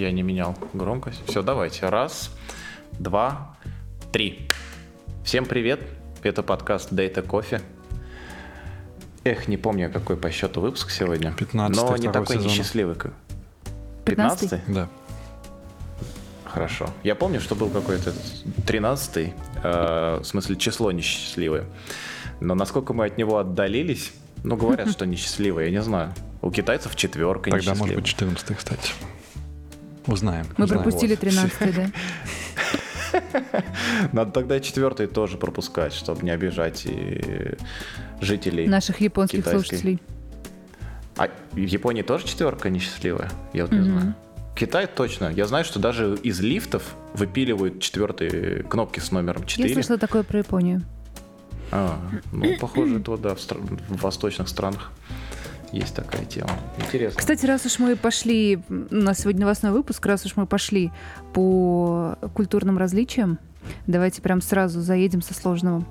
я не менял громкость. Все, давайте. Раз, два, три. Всем привет. Это подкаст Data Coffee. Эх, не помню, какой по счету выпуск сегодня. 15 Но не такой сезона. несчастливый. как- 15-й? 15 Да. Хорошо. Я помню, что был какой-то 13 э, в смысле число несчастливое. Но насколько мы от него отдалились, ну, говорят, что несчастливое, я не знаю. У китайцев четверка Тогда может быть 14 кстати. Узнаем. Мы узнаем. пропустили Вот. 13 да? Надо тогда и четвертый тоже пропускать, чтобы не обижать и жителей. Наших японских Китайский. слушателей. А в Японии тоже четверка несчастливая? Я вот не Мгм. знаю. Китай точно. Я знаю, что даже из лифтов выпиливают четвертые кнопки с номером Я 4. слышала такое про Японию. А, ну, похоже, это да, в, стра- в восточных странах есть такая тема. Интересно. Кстати, раз уж мы пошли, у нас сегодня новостной выпуск, раз уж мы пошли по культурным различиям, давайте прям сразу заедем со сложного.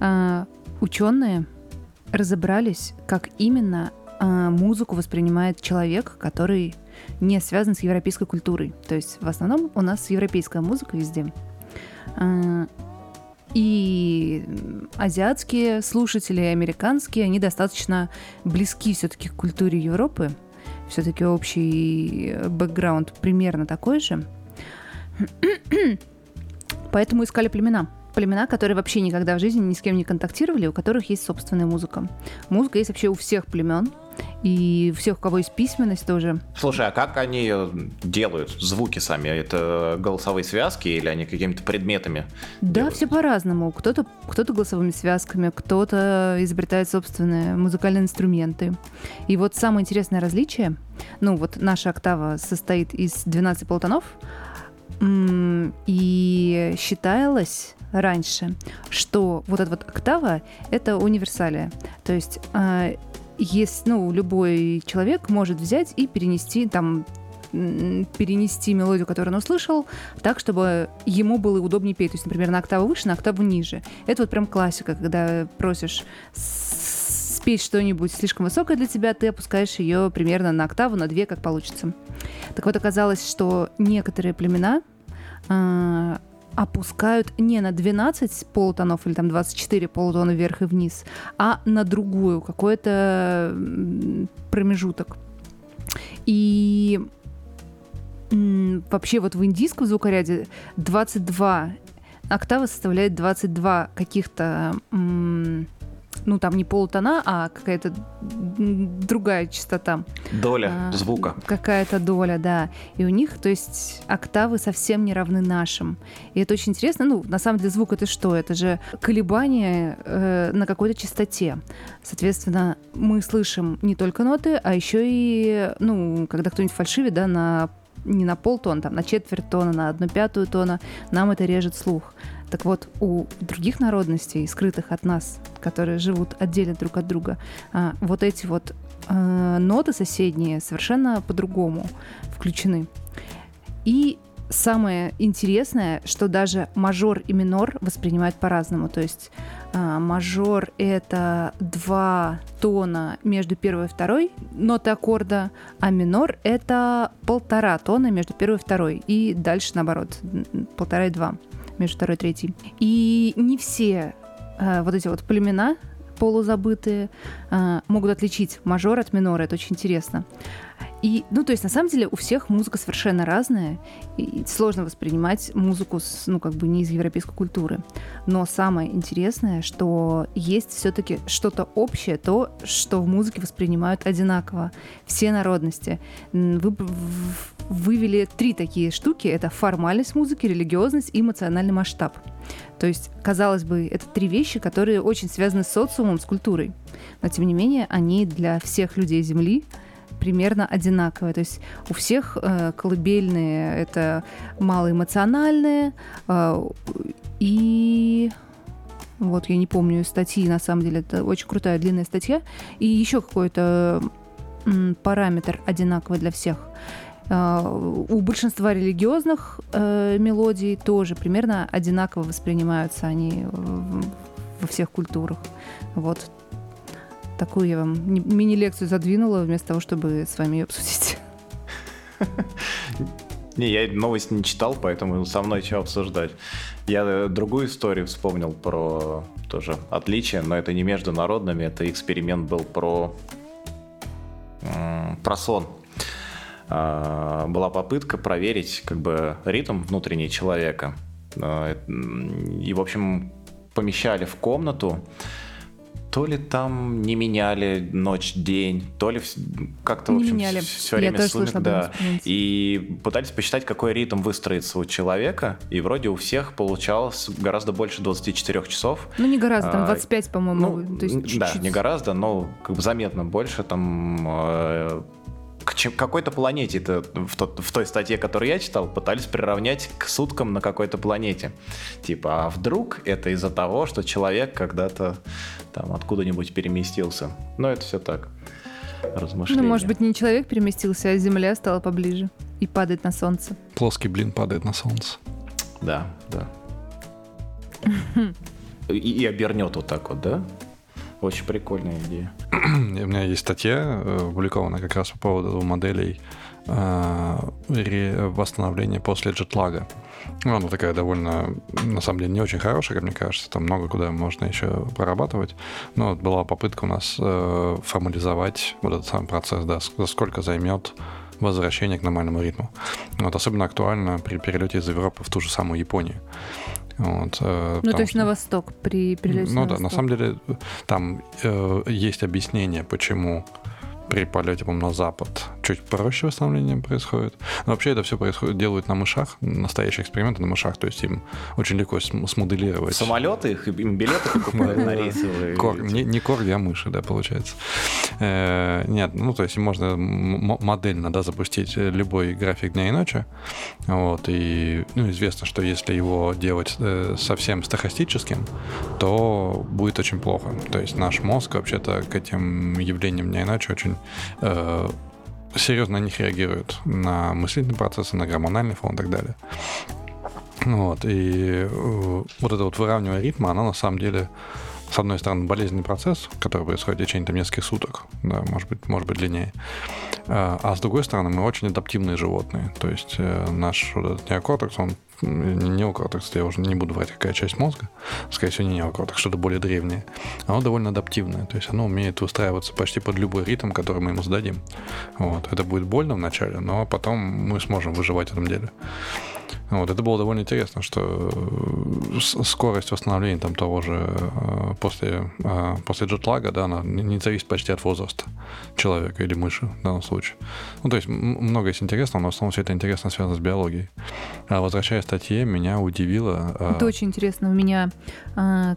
А, ученые разобрались, как именно а, музыку воспринимает человек, который не связан с европейской культурой. То есть в основном у нас европейская музыка везде. А, И азиатские слушатели, американские, они достаточно близки все-таки к культуре Европы. Все-таки общий бэкграунд примерно такой же. Поэтому искали племена. Племена, которые вообще никогда в жизни ни с кем не контактировали, у которых есть собственная музыка. Музыка есть вообще у всех племен. И у всех, у кого есть письменность тоже. Слушай, а как они э, делают звуки сами? Это голосовые связки или они какими-то предметами? Да, делают? все по-разному. Кто-то кто голосовыми связками, кто-то изобретает собственные музыкальные инструменты. И вот самое интересное различие, ну вот наша октава состоит из 12 полутонов, м, и считалось раньше, что вот эта вот октава — это универсалия. То есть а, есть, ну, любой человек может взять и перенести там перенести мелодию, которую он услышал, так, чтобы ему было удобнее петь. То есть, например, на октаву выше, на октаву ниже. Это вот прям классика, когда просишь спеть что-нибудь слишком высокое для тебя, ты опускаешь ее примерно на октаву, на две, как получится. Так вот, оказалось, что некоторые племена а, опускают не на 12 полутонов или там 24 полутона вверх и вниз, а на другую, какой-то промежуток. И вообще вот в индийском звукоряде 22 октавы составляет 22 каких-то ну там не полутона, а какая-то другая частота. Доля А, звука. Какая-то доля, да. И у них, то есть, октавы совсем не равны нашим. И это очень интересно. Ну, на самом деле, звук это что? Это же колебания э, на какой-то частоте. Соответственно, мы слышим не только ноты, а еще и, ну, когда кто-нибудь фальшивит, да, на не на полтона, там, на четверть тона, на одну пятую тона, нам это режет слух. Так вот, у других народностей, скрытых от нас, которые живут отдельно друг от друга, а, вот эти вот э, ноты соседние совершенно по-другому включены. И самое интересное, что даже мажор и минор воспринимают по-разному. То есть а, мажор — это два тона между первой и второй ноты аккорда, а минор — это полтора тона между первой и второй. И дальше наоборот, полтора и два между второй и третьей. И не все а, вот эти вот племена полузабытые а, могут отличить мажор от минора. Это очень интересно. И, ну, то есть, на самом деле, у всех музыка совершенно разная, и сложно воспринимать музыку, с, ну, как бы не из европейской культуры. Но самое интересное, что есть все-таки что-то общее, то, что в музыке воспринимают одинаково все народности. Вы вывели три такие штуки. Это формальность музыки, религиозность и эмоциональный масштаб. То есть, казалось бы, это три вещи, которые очень связаны с социумом, с культурой. Но, тем не менее, они для всех людей Земли примерно одинаковые. То есть у всех э, колыбельные это малоэмоциональные э, и вот я не помню статьи, на самом деле это очень крутая длинная статья и еще какой-то параметр одинаковый для всех. Э, У большинства религиозных э, мелодий тоже примерно одинаково воспринимаются они во всех культурах. Вот такую я вам ми- мини-лекцию задвинула, вместо того, чтобы с вами ее обсудить. Не, я новость не читал, поэтому со мной что обсуждать. Я э, другую историю вспомнил про тоже отличие, но это не международными, это эксперимент был про, про сон. А, была попытка проверить как бы ритм внутренний человека. А, и, в общем, помещали в комнату, то ли там не меняли ночь-день, то ли как-то, в общем, меняли. все время Я сумерк, да. И пытались посчитать, какой ритм выстроится у человека, и вроде у всех получалось гораздо больше 24 часов. Ну, не гораздо, там 25, а, по-моему. Ну, то есть чуть-чуть. Да, не гораздо, но как бы заметно больше, там к какой-то планете это в, тот, в той статье, которую я читал, пытались приравнять к суткам на какой-то планете. Типа, а вдруг это из-за того, что человек когда-то там откуда-нибудь переместился. Но это все так. Размышления. Ну, может быть, не человек переместился, а Земля стала поближе и падает на Солнце. Плоский блин падает на Солнце. Да, да. И, и обернет вот так вот, да? Очень прикольная идея. У меня есть статья, э, опубликованная как раз по поводу моделей э, восстановления после джетлага. Ну, она такая довольно, на самом деле, не очень хорошая, как мне кажется. Там много куда можно еще прорабатывать. Но вот была попытка у нас э, формализовать вот этот сам процесс, да, за сколько займет возвращение к нормальному ритму. Вот особенно актуально при перелете из Европы в ту же самую Японию. Вот, э, ну, то есть на восток при перелете Ну да, восток. на самом деле там э, есть объяснение, почему при полете, по на запад чуть проще восстановление происходит. Но вообще это все происходит, делают на мышах, настоящие эксперименты на мышах, то есть им очень легко смоделировать. Самолеты, их, им билеты покупают на рейсовые. Не корги, а мыши, да, получается. Э, нет, ну то есть можно модельно, да, запустить любой график дня и ночи, вот, и ну, известно, что если его делать э, совсем стахастическим, то будет очень плохо. То есть наш мозг вообще-то к этим явлениям дня и ночи очень э, серьезно на них реагируют, на мыслительные процессы, на гормональный фон и так далее. Вот, и э, вот это вот выравнивание ритма, она на самом деле с одной стороны, болезненный процесс, который происходит в течение там, нескольких суток, да, может быть, может быть длиннее. А, а с другой стороны, мы очень адаптивные животные. То есть э, наш вот этот неокортекс, он неокортекс, я уже не буду врать, какая часть мозга, скорее всего, не неокортекс, что-то более древнее. Оно довольно адаптивное, то есть оно умеет устраиваться почти под любой ритм, который мы ему зададим. Вот. Это будет больно вначале, но потом мы сможем выживать в этом деле. Вот, это было довольно интересно, что э, скорость восстановления там того же э, после, э, после джетлага, да, она не зависит почти от возраста человека или мыши в данном случае. Ну, то есть много есть интересного, но в основном все это интересно связано с биологией. А возвращаясь к статье, меня удивило... Это очень интересно. У меня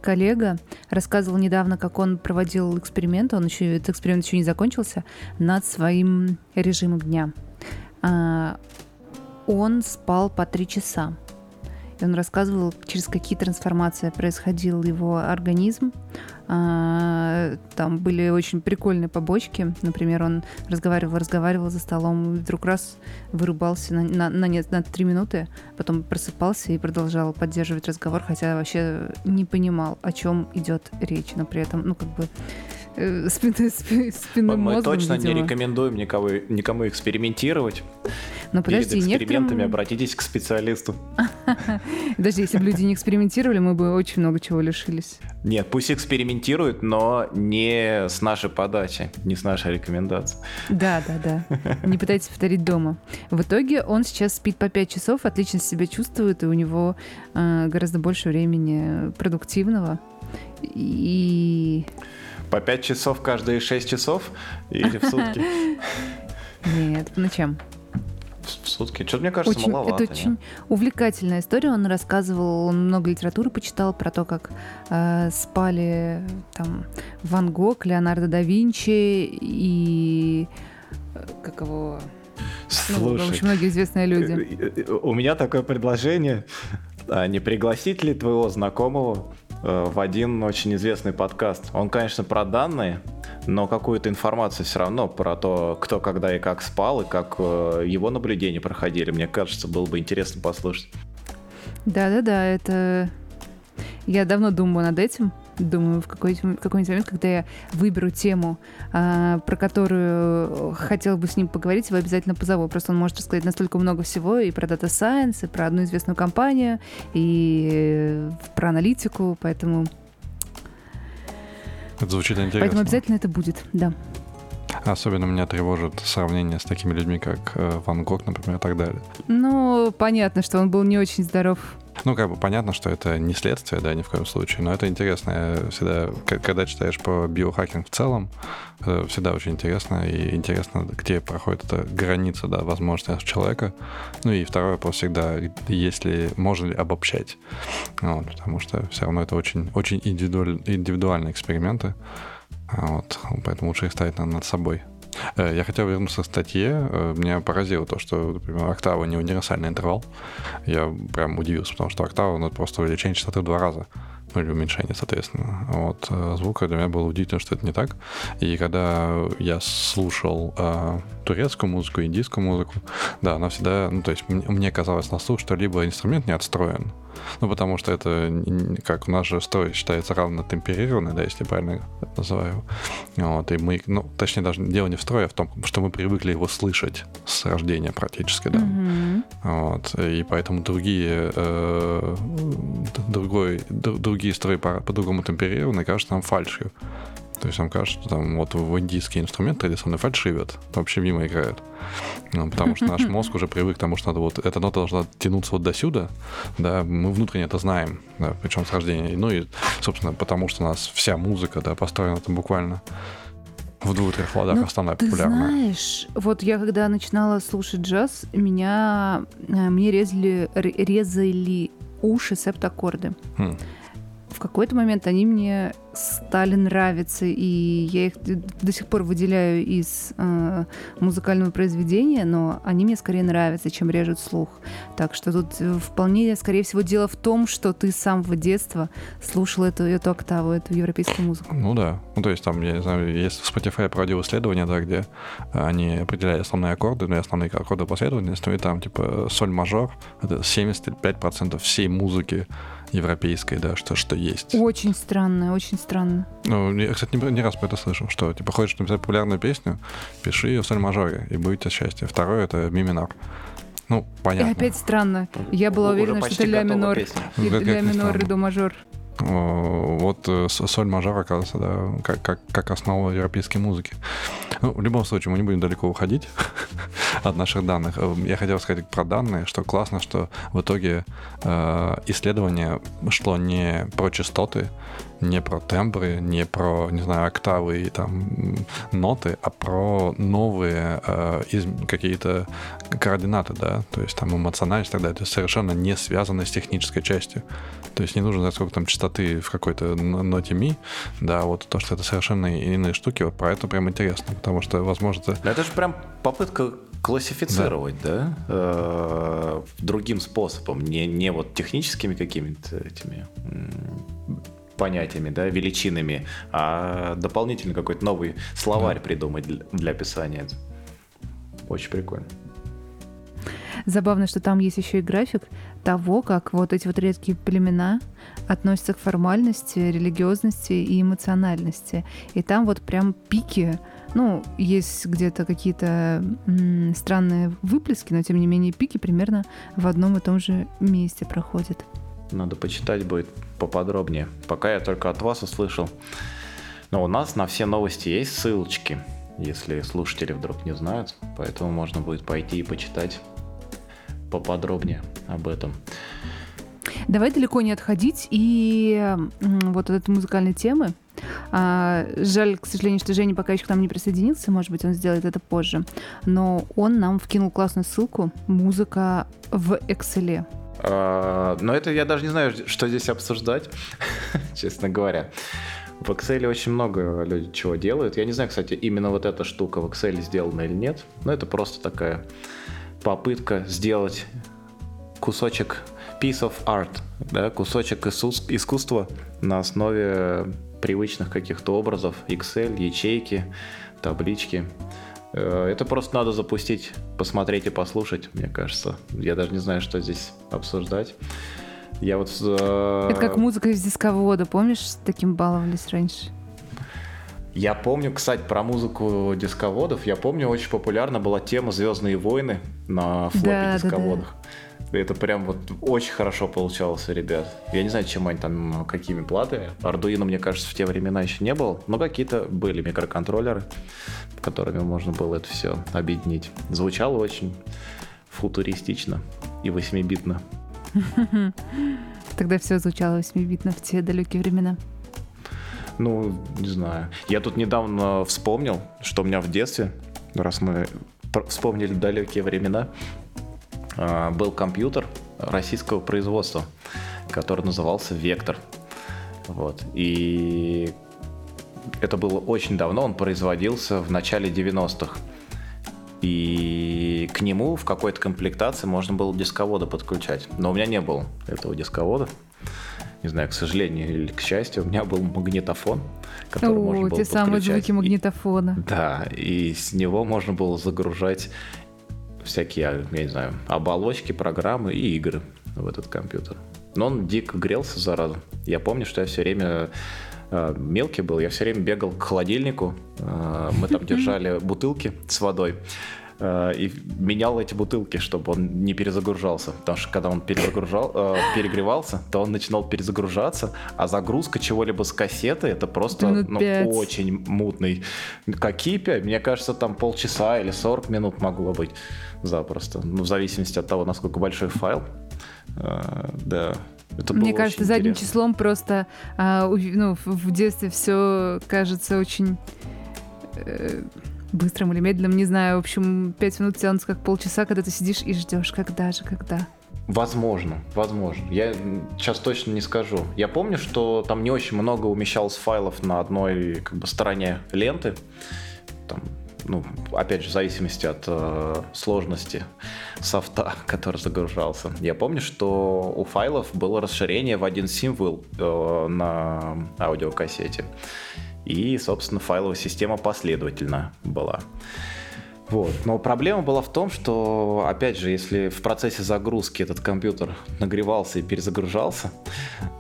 коллега рассказывал недавно, как он проводил эксперимент, он еще, этот эксперимент еще не закончился, над своим режимом дня а, он спал по три часа. И он рассказывал, через какие трансформации происходил его организм. А, там были очень прикольные побочки. Например, он разговаривал, разговаривал за столом, и вдруг раз вырубался на, на, на, на три минуты, потом просыпался и продолжал поддерживать разговор, хотя вообще не понимал, о чем идет речь. Но при этом, ну, как бы спины, спины Мы мозгом, точно видимо. не рекомендуем никого, никому экспериментировать. Но подожди, Перед экспериментами некоторым... обратитесь к специалисту. Даже если бы люди не экспериментировали, мы бы очень много чего лишились. Нет, пусть экспериментируют, но не с нашей подачи, не с нашей рекомендации. Да, да, да. Не пытайтесь повторить дома. В итоге он сейчас спит по 5 часов, отлично себя чувствует, и у него э, гораздо больше времени продуктивного. И по 5 часов каждые 6 часов или в сутки? Нет, ну чем? В сутки. Что-то мне кажется, очень, маловато. Это очень нет? увлекательная история. Он рассказывал, он много литературы почитал про то, как э, спали там Ван Гог, Леонардо да Винчи и э, как его... Слушай, ну, очень многие известные люди. Э, э, у меня такое предложение. А не пригласить ли твоего знакомого Э, в один очень известный подкаст. Он, конечно, про данные, но какую-то информацию все равно про то, кто когда и как спал, и как э, его наблюдения проходили. Мне кажется, было бы интересно послушать. Да-да-да, это... Я давно думаю над этим. Думаю, в какой-нибудь, какой момент, когда я выберу тему, а, про которую хотела бы с ним поговорить, его обязательно позову. Просто он может рассказать настолько много всего и про Data Science, и про одну известную компанию, и про аналитику, поэтому... Это звучит интересно. Поэтому обязательно это будет, да. Особенно меня тревожит сравнение с такими людьми, как э, Ван Гог, например, и так далее. Ну, понятно, что он был не очень здоров. Ну, как бы понятно, что это не следствие, да, ни в коем случае, но это интересно. Всегда, когда читаешь по биохакинг в целом, это всегда очень интересно, и интересно, где проходит эта граница, да, возможности человека. Ну и второй вопрос всегда, если можно ли обобщать. Вот, потому что все равно это очень, очень индивидуаль, индивидуальные эксперименты. Вот, поэтому лучше их ставить над собой. Э, я хотел вернуться к статье. Э, меня поразило то, что, например, октава не универсальный интервал. Я прям удивился, потому что октава ну, просто увеличение частоты в два раза. Ну, или уменьшение, соответственно. Вот э, звука для меня было удивительно, что это не так. И когда я слушал э, турецкую музыку, индийскую музыку, да, она всегда, ну, то есть мне казалось на слух, что либо инструмент не отстроен, ну, потому что это, как у нас же строй считается равно темперированный, да, если правильно это называю. Вот, и мы, ну, точнее, даже дело не в строе, а в том, что мы привыкли его слышать с рождения практически, да. Mm-hmm. Вот, и поэтому другие, э, другой, другие строи по-другому по темперированы, кажутся нам фальшью. То есть нам кажется, что там вот в индийский инструмент традиционный фальшивят, вообще мимо играют. Ну, потому что наш мозг уже привык к тому, что надо вот эта нота должна тянуться вот до сюда, да, мы внутренне это знаем, да, причем с рождения. Ну и, собственно, потому что у нас вся музыка, да, построена там буквально в двух-трех ладах ну, основная ты популярная. знаешь, вот я когда начинала слушать джаз, меня, э, мне резали, резали уши септаккорды. Хм в какой-то момент они мне стали нравиться, и я их до сих пор выделяю из э, музыкального произведения, но они мне скорее нравятся, чем режут слух. Так что тут вполне, скорее всего, дело в том, что ты с самого детства слушал эту, эту октаву, эту европейскую музыку. Ну да. Ну то есть там, я не знаю, есть в Spotify проводил исследование, да, где они определяли основные аккорды, ну и основные аккорды последовательности, и там типа соль мажор, это 75% всей музыки европейской, да, что, что есть. Очень странно, очень странно. Ну, я, кстати, не, не раз про это слышал, что, типа, хочешь написать популярную песню, пиши ее в соль мажоре, и будет счастье. Второе — это ми минор. Ну, понятно. И опять странно. Я была уверена, что это ля минор. И ля минор, и до мажор. Вот э, соль мажор, оказывается, да, как, как, как основа европейской музыки. Ну, в любом случае, мы не будем далеко уходить от наших данных. Э, я хотел сказать про данные, что классно, что в итоге э, исследование шло не про частоты, не про тембры, не про, не знаю, октавы и там ноты, а про новые э, из, какие-то координаты, да, то есть там эмоциональность и так далее, то есть совершенно не связанные с технической частью. То есть не нужно знать, сколько там частоты в какой-то ноте ми, да, вот то, что это совершенно иные штуки, вот про это прям интересно, потому что, возможно... Это, это же прям попытка классифицировать, да, да? Э, другим способом, не, не вот техническими какими-то этими понятиями, да, величинами, а дополнительно какой-то новый словарь да. придумать для, описания. Очень прикольно. Забавно, что там есть еще и график того, как вот эти вот редкие племена относятся к формальности, религиозности и эмоциональности. И там вот прям пики, ну, есть где-то какие-то м- странные выплески, но тем не менее пики примерно в одном и том же месте проходят. Надо почитать будет поподробнее. Пока я только от вас услышал. Но у нас на все новости есть ссылочки, если слушатели вдруг не знают. Поэтому можно будет пойти и почитать поподробнее об этом. Давай далеко не отходить и вот от этой музыкальной темы. А, жаль, к сожалению, что Женя пока еще к нам не присоединился, может быть, он сделает это позже. Но он нам вкинул классную ссылку «Музыка в Excel». А, но это я даже не знаю, что здесь обсуждать, честно говоря. В Excel очень много людей чего делают. Я не знаю, кстати, именно вот эта штука в Excel сделана или нет, но это просто такая попытка сделать кусочек piece of art, да, кусочек искусства на основе привычных каких-то образов, Excel, ячейки, таблички. Э, это просто надо запустить, посмотреть и послушать, мне кажется. Я даже не знаю, что здесь обсуждать. Я вот... э, Это как музыка из дисковода, помнишь, с таким баловались раньше? Я помню, кстати, про музыку дисководов. Я помню, очень популярна была тема Звездные войны на флопе Да, да, да. Это прям вот очень хорошо получалось, ребят. Я не знаю, чем они там, какими платами. Ардуино, мне кажется, в те времена еще не было. Но какие-то были микроконтроллеры, которыми можно было это все объединить. Звучало очень футуристично и 8-битно. Тогда все звучало 8-битно в те далекие времена. Ну, не знаю. Я тут недавно вспомнил, что у меня в детстве, раз мы вспомнили далекие времена, был компьютер российского производства, который назывался Вектор. Вот. И это было очень давно, он производился в начале 90-х. И к нему в какой-то комплектации можно было дисковода подключать. Но у меня не было этого дисковода. Не знаю, к сожалению или к счастью, у меня был магнитофон, который можно О, было те самые подключать. звуки И- магнитофона. да, и с него можно было загружать всякие, я не знаю, оболочки, программы и игры в этот компьютер. Но он дико грелся, зараза. Я помню, что я все время э, мелкий был, я все время бегал к холодильнику, э, мы там держали бутылки с водой, и менял эти бутылки, чтобы он не перезагружался. Потому что когда он перезагружал, э, перегревался, то он начинал перезагружаться, а загрузка чего-либо с кассеты это просто Минут ну, очень мутный. Какие пять? Мне кажется, там полчаса или 40 минут могло быть запросто. Ну, в зависимости от того, насколько большой файл. А, да. Это Мне кажется, задним интересно. числом просто у- ну, в- в детстве все кажется очень э, быстрым или медленным, не знаю. В общем, пять минут тянутся как полчаса, когда ты сидишь и ждешь, когда же, когда. Возможно, возможно. Я сейчас точно не скажу. Я помню, что там не очень много умещалось файлов на одной как бы, стороне ленты. Там, ну, опять же, в зависимости от э, сложности софта, который загружался. Я помню, что у файлов было расширение в один символ э, на аудиокассете. И, собственно, файловая система последовательно была. Вот. Но проблема была в том, что, опять же, если в процессе загрузки этот компьютер нагревался и перезагружался,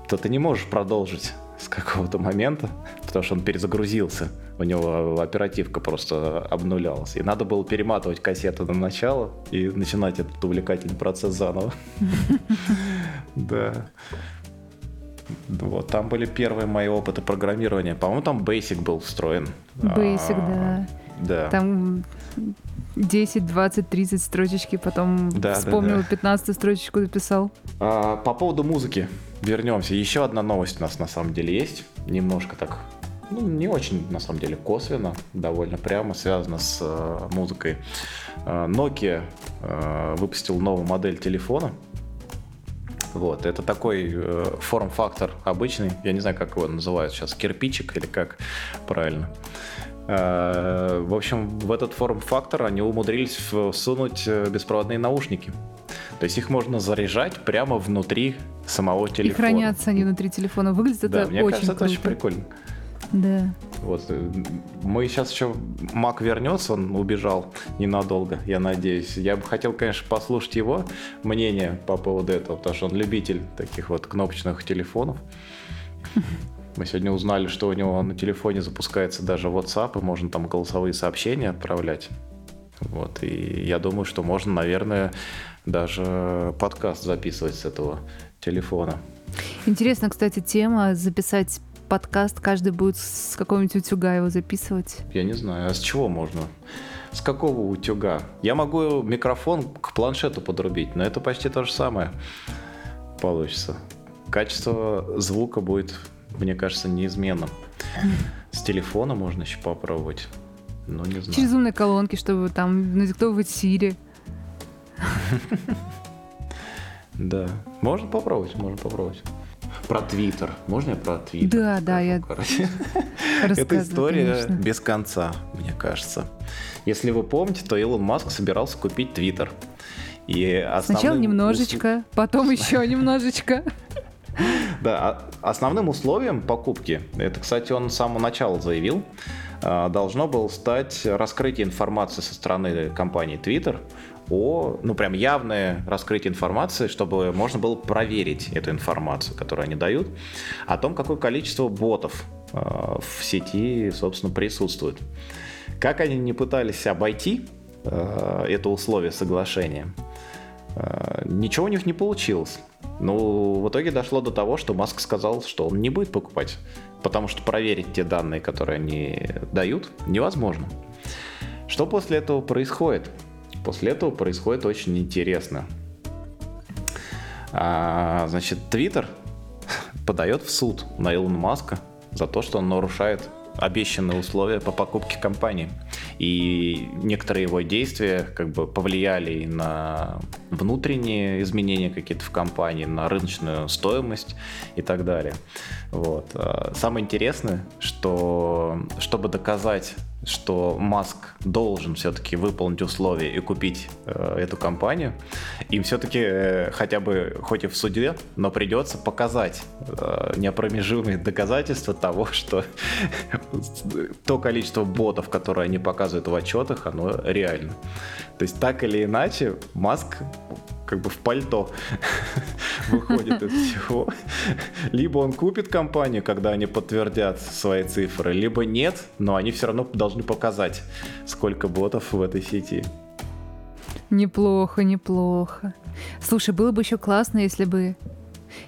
то ты не можешь продолжить с какого-то момента, потому что он перезагрузился. У него оперативка просто обнулялась. И надо было перематывать кассету на начало и начинать этот увлекательный процесс заново. Да. Вот, там были первые мои опыты программирования. По-моему, там Basic был встроен. Basic, А, да. Да. Там 10, 20, 30 строчечки, потом Да, да, вспомнил, да. 15 строчечку написал. А, по поводу музыки вернемся. Еще одна новость у нас на самом деле есть. Немножко так, ну, не очень, на самом деле, косвенно, довольно прямо связано с э, музыкой. Э, Nokia э, выпустил новую модель телефона. Вот, это такой э, форм-фактор обычный, я не знаю, как его называют сейчас, кирпичик или как правильно. Э, В общем, в этот форм-фактор они умудрились всунуть э, беспроводные наушники. То есть их можно заряжать прямо внутри самого телефона. И хранятся они внутри телефона. Выглядит Да, это мне очень кажется, это круто. очень прикольно. Да. Вот. э, Мы сейчас еще... Мак вернется, он убежал ненадолго, я надеюсь. Я бы хотел, конечно, послушать его мнение по поводу этого, потому что он любитель таких вот кнопочных телефонов. Мы сегодня узнали, что у него на телефоне запускается даже WhatsApp, и можно там голосовые сообщения отправлять. Вот, и я думаю, что можно, наверное, даже подкаст записывать с этого телефона. Интересно, кстати, тема записать подкаст. Каждый будет с какого-нибудь утюга его записывать. Я не знаю, а с чего можно? С какого утюга? Я могу микрофон к планшету подрубить, но это почти то же самое получится. Качество звука будет, мне кажется, неизменным. С телефона можно еще попробовать. Ну, не знаю. Через умные колонки, чтобы там надиктовывать Сири. Да. Можно попробовать, можно попробовать. Про Твиттер. Можно я про Твиттер? Да, да, я? Это история конечно. без конца, мне кажется. Если вы помните, то Илон Маск собирался купить Твиттер. И Сначала немножечко, потом еще немножечко. Да, а- основным условием покупки, это, кстати, он с самого начала заявил, а, должно было стать раскрытие информации со стороны компании Twitter о, ну прям явное раскрытие информации, чтобы можно было проверить эту информацию, которую они дают, о том, какое количество ботов э, в сети, собственно, присутствует. Как они не пытались обойти э, это условие соглашения, э, ничего у них не получилось. Ну, в итоге дошло до того, что Маск сказал, что он не будет покупать, потому что проверить те данные, которые они дают, невозможно. Что после этого происходит? После этого происходит очень интересно. А, значит, Твиттер подает в суд на Илона Маска за то, что он нарушает обещанные условия по покупке компании. И некоторые его действия как бы повлияли и на внутренние изменения какие-то в компании, на рыночную стоимость и так далее. Вот. А самое интересное, что чтобы доказать что Маск должен все-таки выполнить условия и купить э, эту компанию, им все-таки э, хотя бы, хоть и в суде, но придется показать э, неопромежимые доказательства того, что то количество ботов, которые они показывают в отчетах, оно реально. То есть так или иначе, Маск как бы в пальто выходит из всего. Либо он купит компанию, когда они подтвердят свои цифры, либо нет, но они все равно должны показать, сколько ботов в этой сети. Неплохо, неплохо. Слушай, было бы еще классно, если бы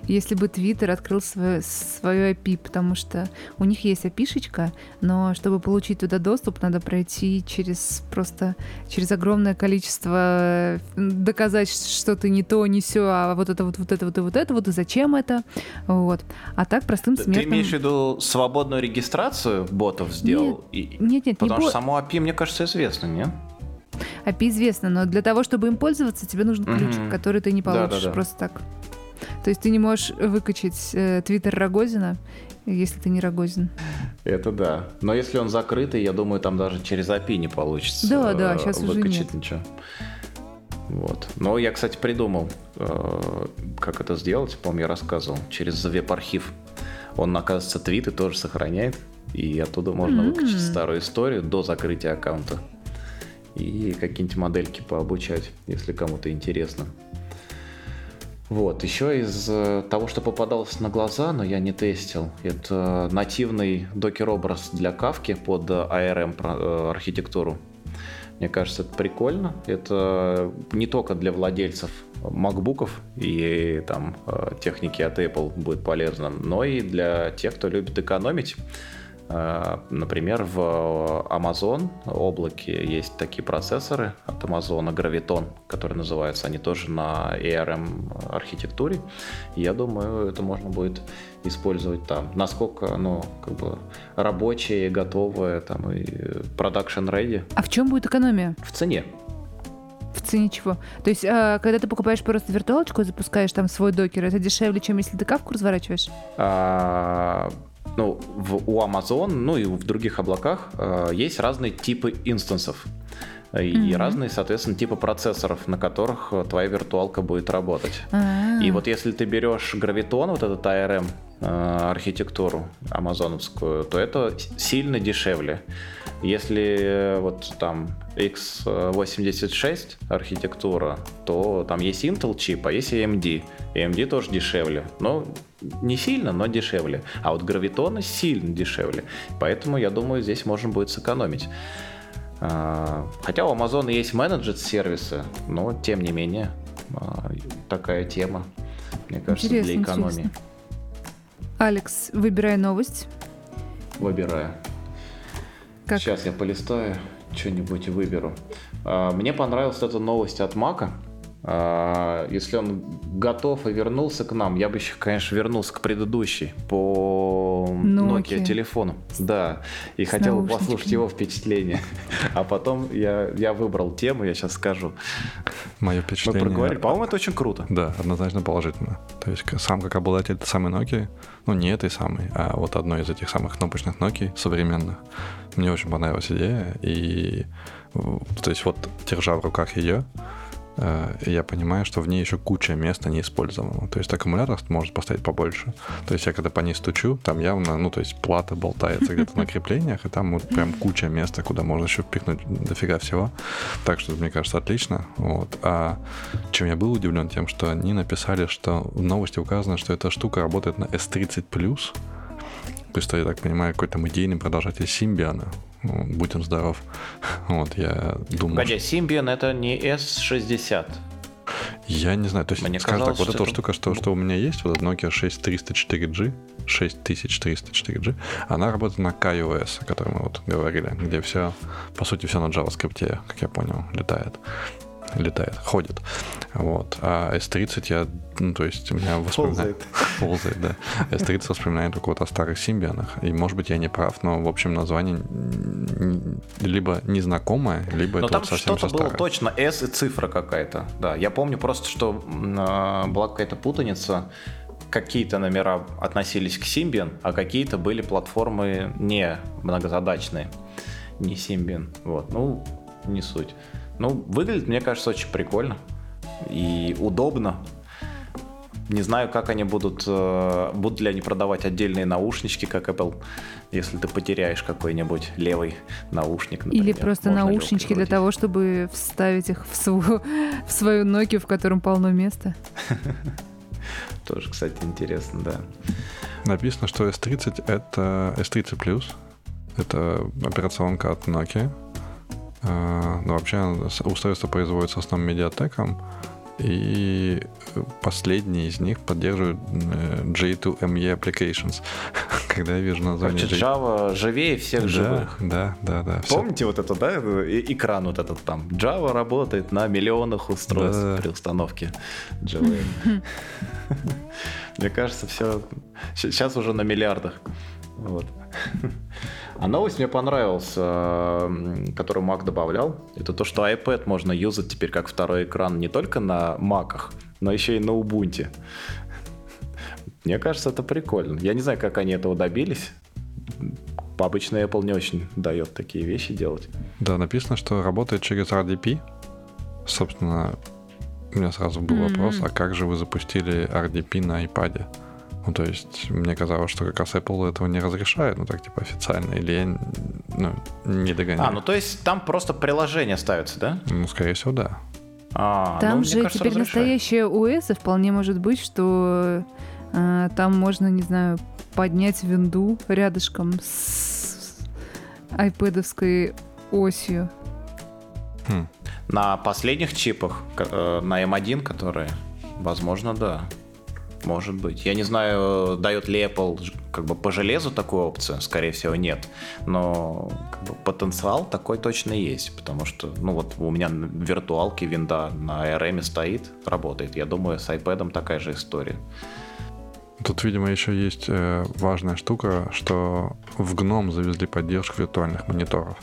если бы Твиттер открыл свое, свое API, потому что у них есть API-шечка, но чтобы получить туда доступ, надо пройти через просто через огромное количество доказать, что ты не то, не все, а вот это вот, вот это вот и вот это вот, и зачем это, вот. А так простым смертным... Ты имеешь в виду свободную регистрацию ботов сделал? Нет, и... нет, нет, Потому не что бо... само API, мне кажется, известно, нет? API известно, но для того, чтобы им пользоваться, тебе нужен ключик, mm-hmm. который ты не получишь да, да, да. просто так. То есть ты не можешь выкачать э, твиттер Рогозина, если ты не Рогозин. Это да. Но если он закрытый, я думаю, там даже через API не получится да, да, сейчас выкачать уже нет. ничего. Вот. Но я, кстати, придумал, э, как это сделать. По-моему, я рассказывал. Через веб-архив. Он, оказывается, твиты тоже сохраняет. И оттуда можно mm-hmm. выкачать старую историю до закрытия аккаунта. И какие-нибудь модельки пообучать, если кому-то интересно. Вот, еще из э, того, что попадалось на глаза, но я не тестил, это нативный докер-образ для кавки под ARM э, архитектуру. Мне кажется, это прикольно. Это не только для владельцев макбуков и там э, техники от Apple будет полезно, но и для тех, кто любит экономить. Э, например, в Amazon облаке есть такие процессоры от Amazon, Graviton, которые называются, они тоже на ARM архитектуре. Я думаю, это можно будет использовать там. Насколько оно как бы рабочее, готовое, там и production ready. А в чем будет экономия? В цене. В цене чего? То есть, э, когда ты покупаешь просто виртуалочку и запускаешь там свой докер, это дешевле, чем если ты кавку разворачиваешь? А, ну, в, у Amazon, ну и в других облаках э, есть разные типы инстансов. И mm-hmm. разные, соответственно, типы процессоров, на которых э, твоя виртуалка будет работать. Ah. И вот если ты берешь гравитон, вот этот ARM э, архитектуру амазоновскую, то это сильно дешевле. Если э, вот там x86 архитектура, то там есть Intel чип, а есть AMD. AMD тоже дешевле. Но не сильно, но дешевле. А вот гравитоны сильно дешевле. Поэтому, я думаю, здесь можно будет сэкономить. А, хотя у Amazon есть менеджер сервисы, но тем не менее а, такая тема, мне кажется, интересно, для экономии. Интересно. Алекс, выбирай новость. Выбираю. Как? Сейчас я полистаю, что-нибудь выберу. А, мне понравилась эта новость от Мака. А, если он готов и вернулся к нам, я бы еще, конечно, вернулся к предыдущей по Nokia, Nokia телефону. Да, и С хотел бы послушать его впечатление. А потом я, я выбрал тему, я сейчас скажу. Мое впечатление... Мы проговорили. По-моему, это очень круто. Да, однозначно положительно. То есть сам как обладатель этой самой Nokia, ну не этой самой, а вот одной из этих самых кнопочных Nokia современных, мне очень понравилась идея. И то есть вот держа в руках ее, я понимаю, что в ней еще куча места не использовано. То есть аккумулятор может поставить побольше. То есть я когда по ней стучу, там явно, ну, то есть плата болтается где-то на креплениях, и там вот прям куча места, куда можно еще впихнуть дофига всего. Так что, мне кажется, отлично. Вот. А чем я был удивлен, тем, что они написали, что в новости указано, что эта штука работает на S30+, то есть, я так понимаю, какой-то идейный продолжатель Симбиана. Ну, будь он здоров. Вот, я думаю... Погоди, Symbian это не S60. Я не знаю, то есть, Мне скажем казалось, так, вот что эта это- штука, что, что у меня есть, вот эта Nokia 6304G, 6304G, она работает на KaiOS, о котором мы вот говорили, где все, по сути, все на JavaScript, как я понял, летает. Летает, ходит. Вот. А S30 я, ну, то есть, у меня воспоминания... Ползает, да. S30 воспоминает только вот о старых симбианах. И, может быть, я не прав, но, в общем, название либо незнакомое, либо Но это там вот совсем что-то со было точно S и цифра какая-то. Да, я помню просто, что а, была какая-то путаница. Какие-то номера относились к Symbian, а какие-то были платформы не многозадачные. Не Symbian. Вот, ну, не суть. Ну, выглядит, мне кажется, очень прикольно. И удобно. Не знаю, как они будут, э, будут ли они продавать отдельные наушнички, как Apple, если ты потеряешь какой-нибудь левый наушник, Или например. просто Можно наушнички для того, чтобы вставить их в свою, в свою Nokia, в котором полно места. Тоже, кстати, интересно, да. Написано, что S30 это S30 Plus. Это операционка от Nokia. А, Ну, вообще, с- устройство производится основным медиатеком. И последний из них поддерживает э, J2ME Applications. Когда я вижу название Короче, J- Java живее всех да, живых. Да, да, да. Помните вот это, да, экран вот этот там? Java работает на миллионах устройств Да. при установке JVM. Мне кажется, все сейчас уже на миллиардах. Вот. А новость мне понравилась, э, которую Mac добавлял. Это то, что iPad можно юзать теперь как второй экран не только на Mac'ах, но еще и на Ubuntu. Мне кажется, это прикольно. Я не знаю, как они этого добились. Обычно Apple не очень дает такие вещи делать. Да, написано, что работает через RDP. Собственно, у меня сразу был М. вопрос, а как же вы запустили RDP на iPad? Ну, то есть, мне казалось, что как раз Apple этого не разрешает, ну, так, типа, официально, или я ну, не догоняю. А, ну то есть там просто приложение ставится, да? Ну, скорее всего, да. А, Там ну, же кажется, теперь разрешает. настоящее ОС, и вполне может быть, что э, там можно, не знаю, поднять винду рядышком с айпэдовской осью. Хм. На последних чипах, э, на M1, которые, возможно, да. Может быть. Я не знаю, дает ли Apple как бы по железу такую опцию, скорее всего, нет. Но как бы, потенциал такой точно есть, потому что, ну вот у меня на виртуалке винда на ARM стоит, работает. Я думаю, с iPad такая же история. Тут, видимо, еще есть э, важная штука, что в GNOME завезли поддержку виртуальных мониторов.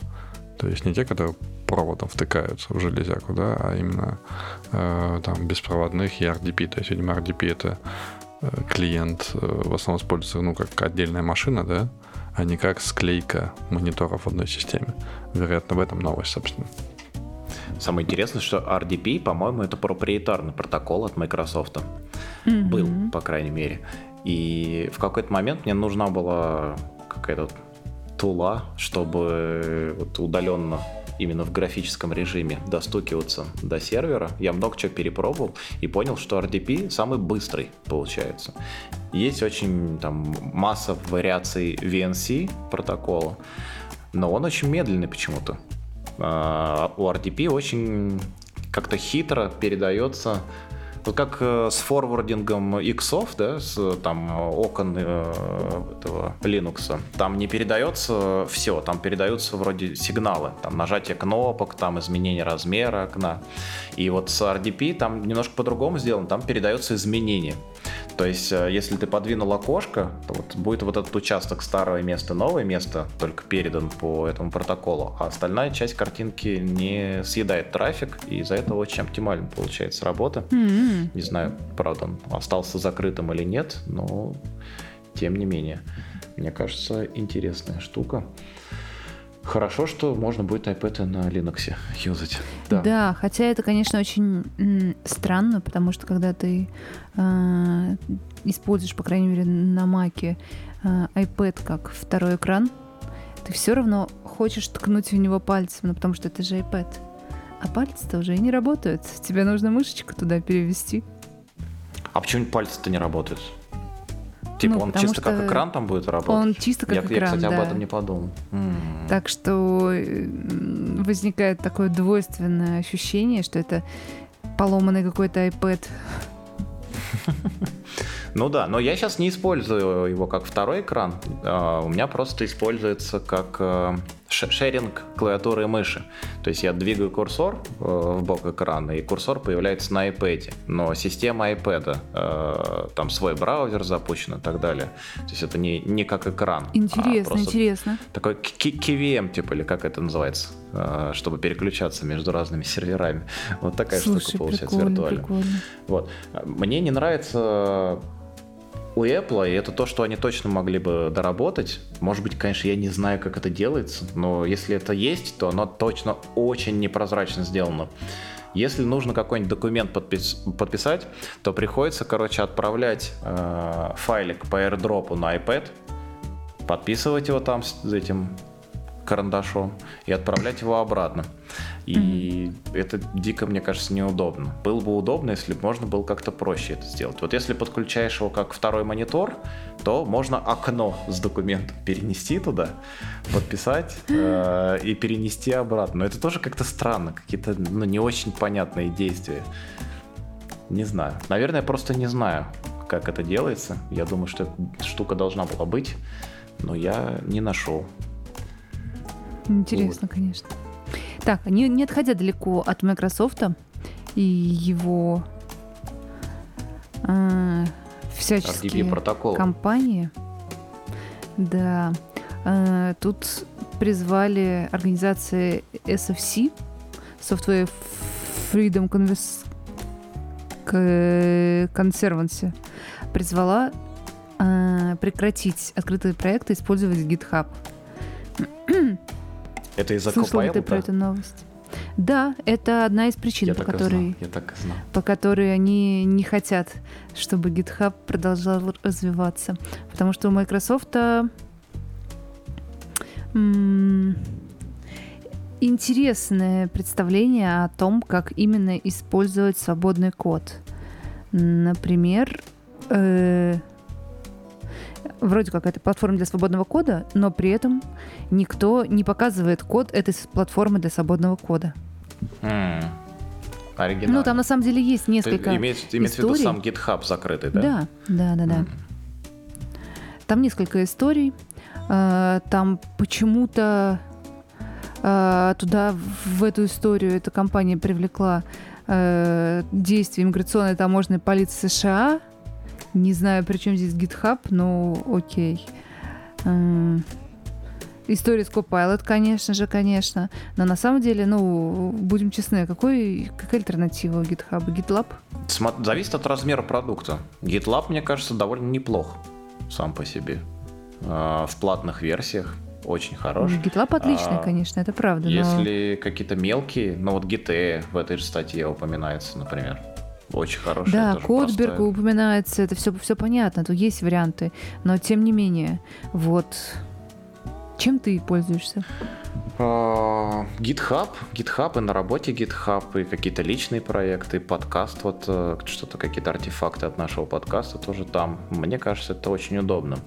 То есть не те, которые проводом втыкаются в железяку, да, а именно э, там беспроводных и RDP. То есть, видимо, RDP это э, клиент э, в основном используется ну, как отдельная машина, да, а не как склейка мониторов в одной системе. Вероятно, в этом новость, собственно. Самое интересное, что RDP, по-моему, это проприетарный протокол от Microsoft. Мгм. Был, по крайней мере. И в какой-то момент мне нужна была какая-то тула, чтобы вот удаленно именно в графическом режиме достукиваться до сервера. Я много чего перепробовал и понял, что RDP самый быстрый получается. Есть очень там масса вариаций VNC протокола, но он очень медленный почему-то. А, у RDP очень как-то хитро передается как э, с форвардингом иксов, да, с там окон э, этого Linux, там не передается все, там передаются вроде сигналы, там нажатие кнопок, там изменение размера окна. И вот с RDP там немножко по-другому сделано, там передается изменение. То есть, э, если ты подвинул окошко, то вот будет вот этот участок старого места, новое место, только передан по этому протоколу, а остальная часть картинки не съедает трафик, и из-за этого очень оптимально получается работа. М. Не знаю, правда, он остался закрытым или нет, но тем не менее. Мне кажется, интересная штука. Хорошо, что можно будет iPad на Linux юзать. Да. да, хотя это, конечно, очень странно, потому что когда ты э, используешь, по крайней мере, на Маке э, iPad как второй экран, ты все равно хочешь ткнуть в него пальцем, ну потому что это же iPad. А пальцы-то уже и не работают. Тебе нужно мышечку туда перевести. А почему пальцы-то не работают? Типа ну, он чисто как экран там будет работать? Он чисто как я, экран, Я, кстати, да. об этом не подумал. Mm. Так что возникает такое двойственное ощущение, что это поломанный какой-то iPad. Ну да, но я сейчас не использую его как второй экран. А, у меня просто используется как э, шеринг клавиатуры и мыши. То есть я двигаю курсор э, в бок экрана, и курсор появляется на iPad. Но система iPad, э, там свой браузер запущен и так далее. То есть это не, не как экран. Интересно, а интересно. Такой KVM, типа, или как это называется, чтобы переключаться между разными серверами. Вот такая Слушай, штука получается виртуально. Прикольно. Вот. Мне не нравится у Apple, и это то, что они точно могли бы доработать. Может быть, конечно, я не знаю, как это делается, но если это есть, то оно точно очень непрозрачно сделано. Если нужно какой-нибудь документ подпис подписать, то приходится, короче, отправлять э, файлик по AirDrop на iPad, подписывать его там с этим карандашом и отправлять его обратно. И mm-hmm. это дико, мне кажется, неудобно. Было бы удобно, если бы можно было как-то проще это сделать. Вот если подключаешь его как второй монитор, то можно окно с документом перенести туда, подписать э, и перенести обратно. Но это тоже как-то странно, какие-то ну, не очень понятные действия. Не знаю. Наверное, я просто не знаю, как это делается. Я думаю, что эта штука должна была быть, но я не нашел. Интересно, вот. конечно. Так, не, не отходя далеко от Microsoft и его э, всяческие компании, да, э, тут призвали организации SFC, Software Freedom Conservancy, призвала э, прекратить открытые проекты использовать GitHub. Это из-за Слышала ты про эту новость? Да, это одна из причин, я по которой, по которой они не хотят, чтобы GitHub продолжал развиваться. Потому что у Microsoft интересное представление о том, как именно использовать свободный код. Например, э, вроде как это платформа для свободного кода, но при этом никто не показывает код этой платформы для свободного кода. Mm. Оригинально. Ну, там на самом деле есть несколько Ты имеется, имеется историй. в виду сам GitHub закрытый, да? Да, да, да, да. Mm. Там несколько историй. А, там почему-то а, туда, в эту историю, эта компания привлекла а, действия иммиграционной таможенной полиции США, не знаю, при чем здесь GitHub, но окей. История с Copilot, конечно же, конечно. Но на самом деле, ну, будем честны, какой, какая альтернатива GitHub? GitLab? Зависит от размера продукта. GitLab, мне кажется, довольно неплох сам по себе. А, в платных версиях очень хорош. GitLab отличный, а, конечно, это правда. Если но... какие-то мелкие, ну вот Git в этой же статье упоминается, например. Очень хорошая. Да, Кодберг упоминается, это все, все понятно, тут есть варианты. Но тем не менее, вот чем ты пользуешься? Uh, GitHub, GitHub и на работе GitHub, и какие-то личные проекты, подкаст, вот э, что-то, какие-то артефакты от нашего подкаста тоже там. Мне кажется, это очень удобно.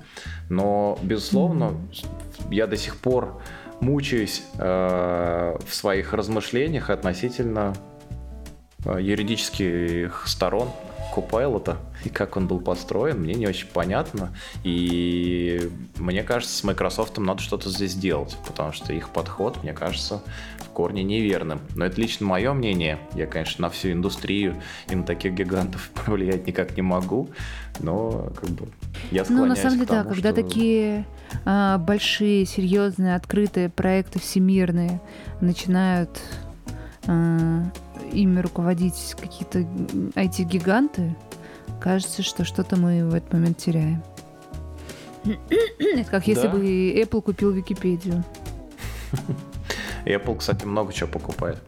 Но, безусловно, mm-hmm. я до сих пор мучаюсь э, в своих размышлениях относительно юридических сторон Copilot и как он был построен, мне не очень понятно. И мне кажется, с Microsoft надо что-то здесь делать, потому что их подход, мне кажется, в корне неверным. Но это лично мое мнение. Я, конечно, на всю индустрию и на таких гигантов повлиять никак не могу, но как бы я склоняюсь Ну, на самом деле, тому, да, когда что... такие а, большие, серьезные, открытые проекты всемирные начинают а, ими руководить какие-то IT-гиганты, кажется, что что-то мы в этот момент теряем. Это как если да. бы Apple купил Википедию. Apple, кстати, много чего покупает,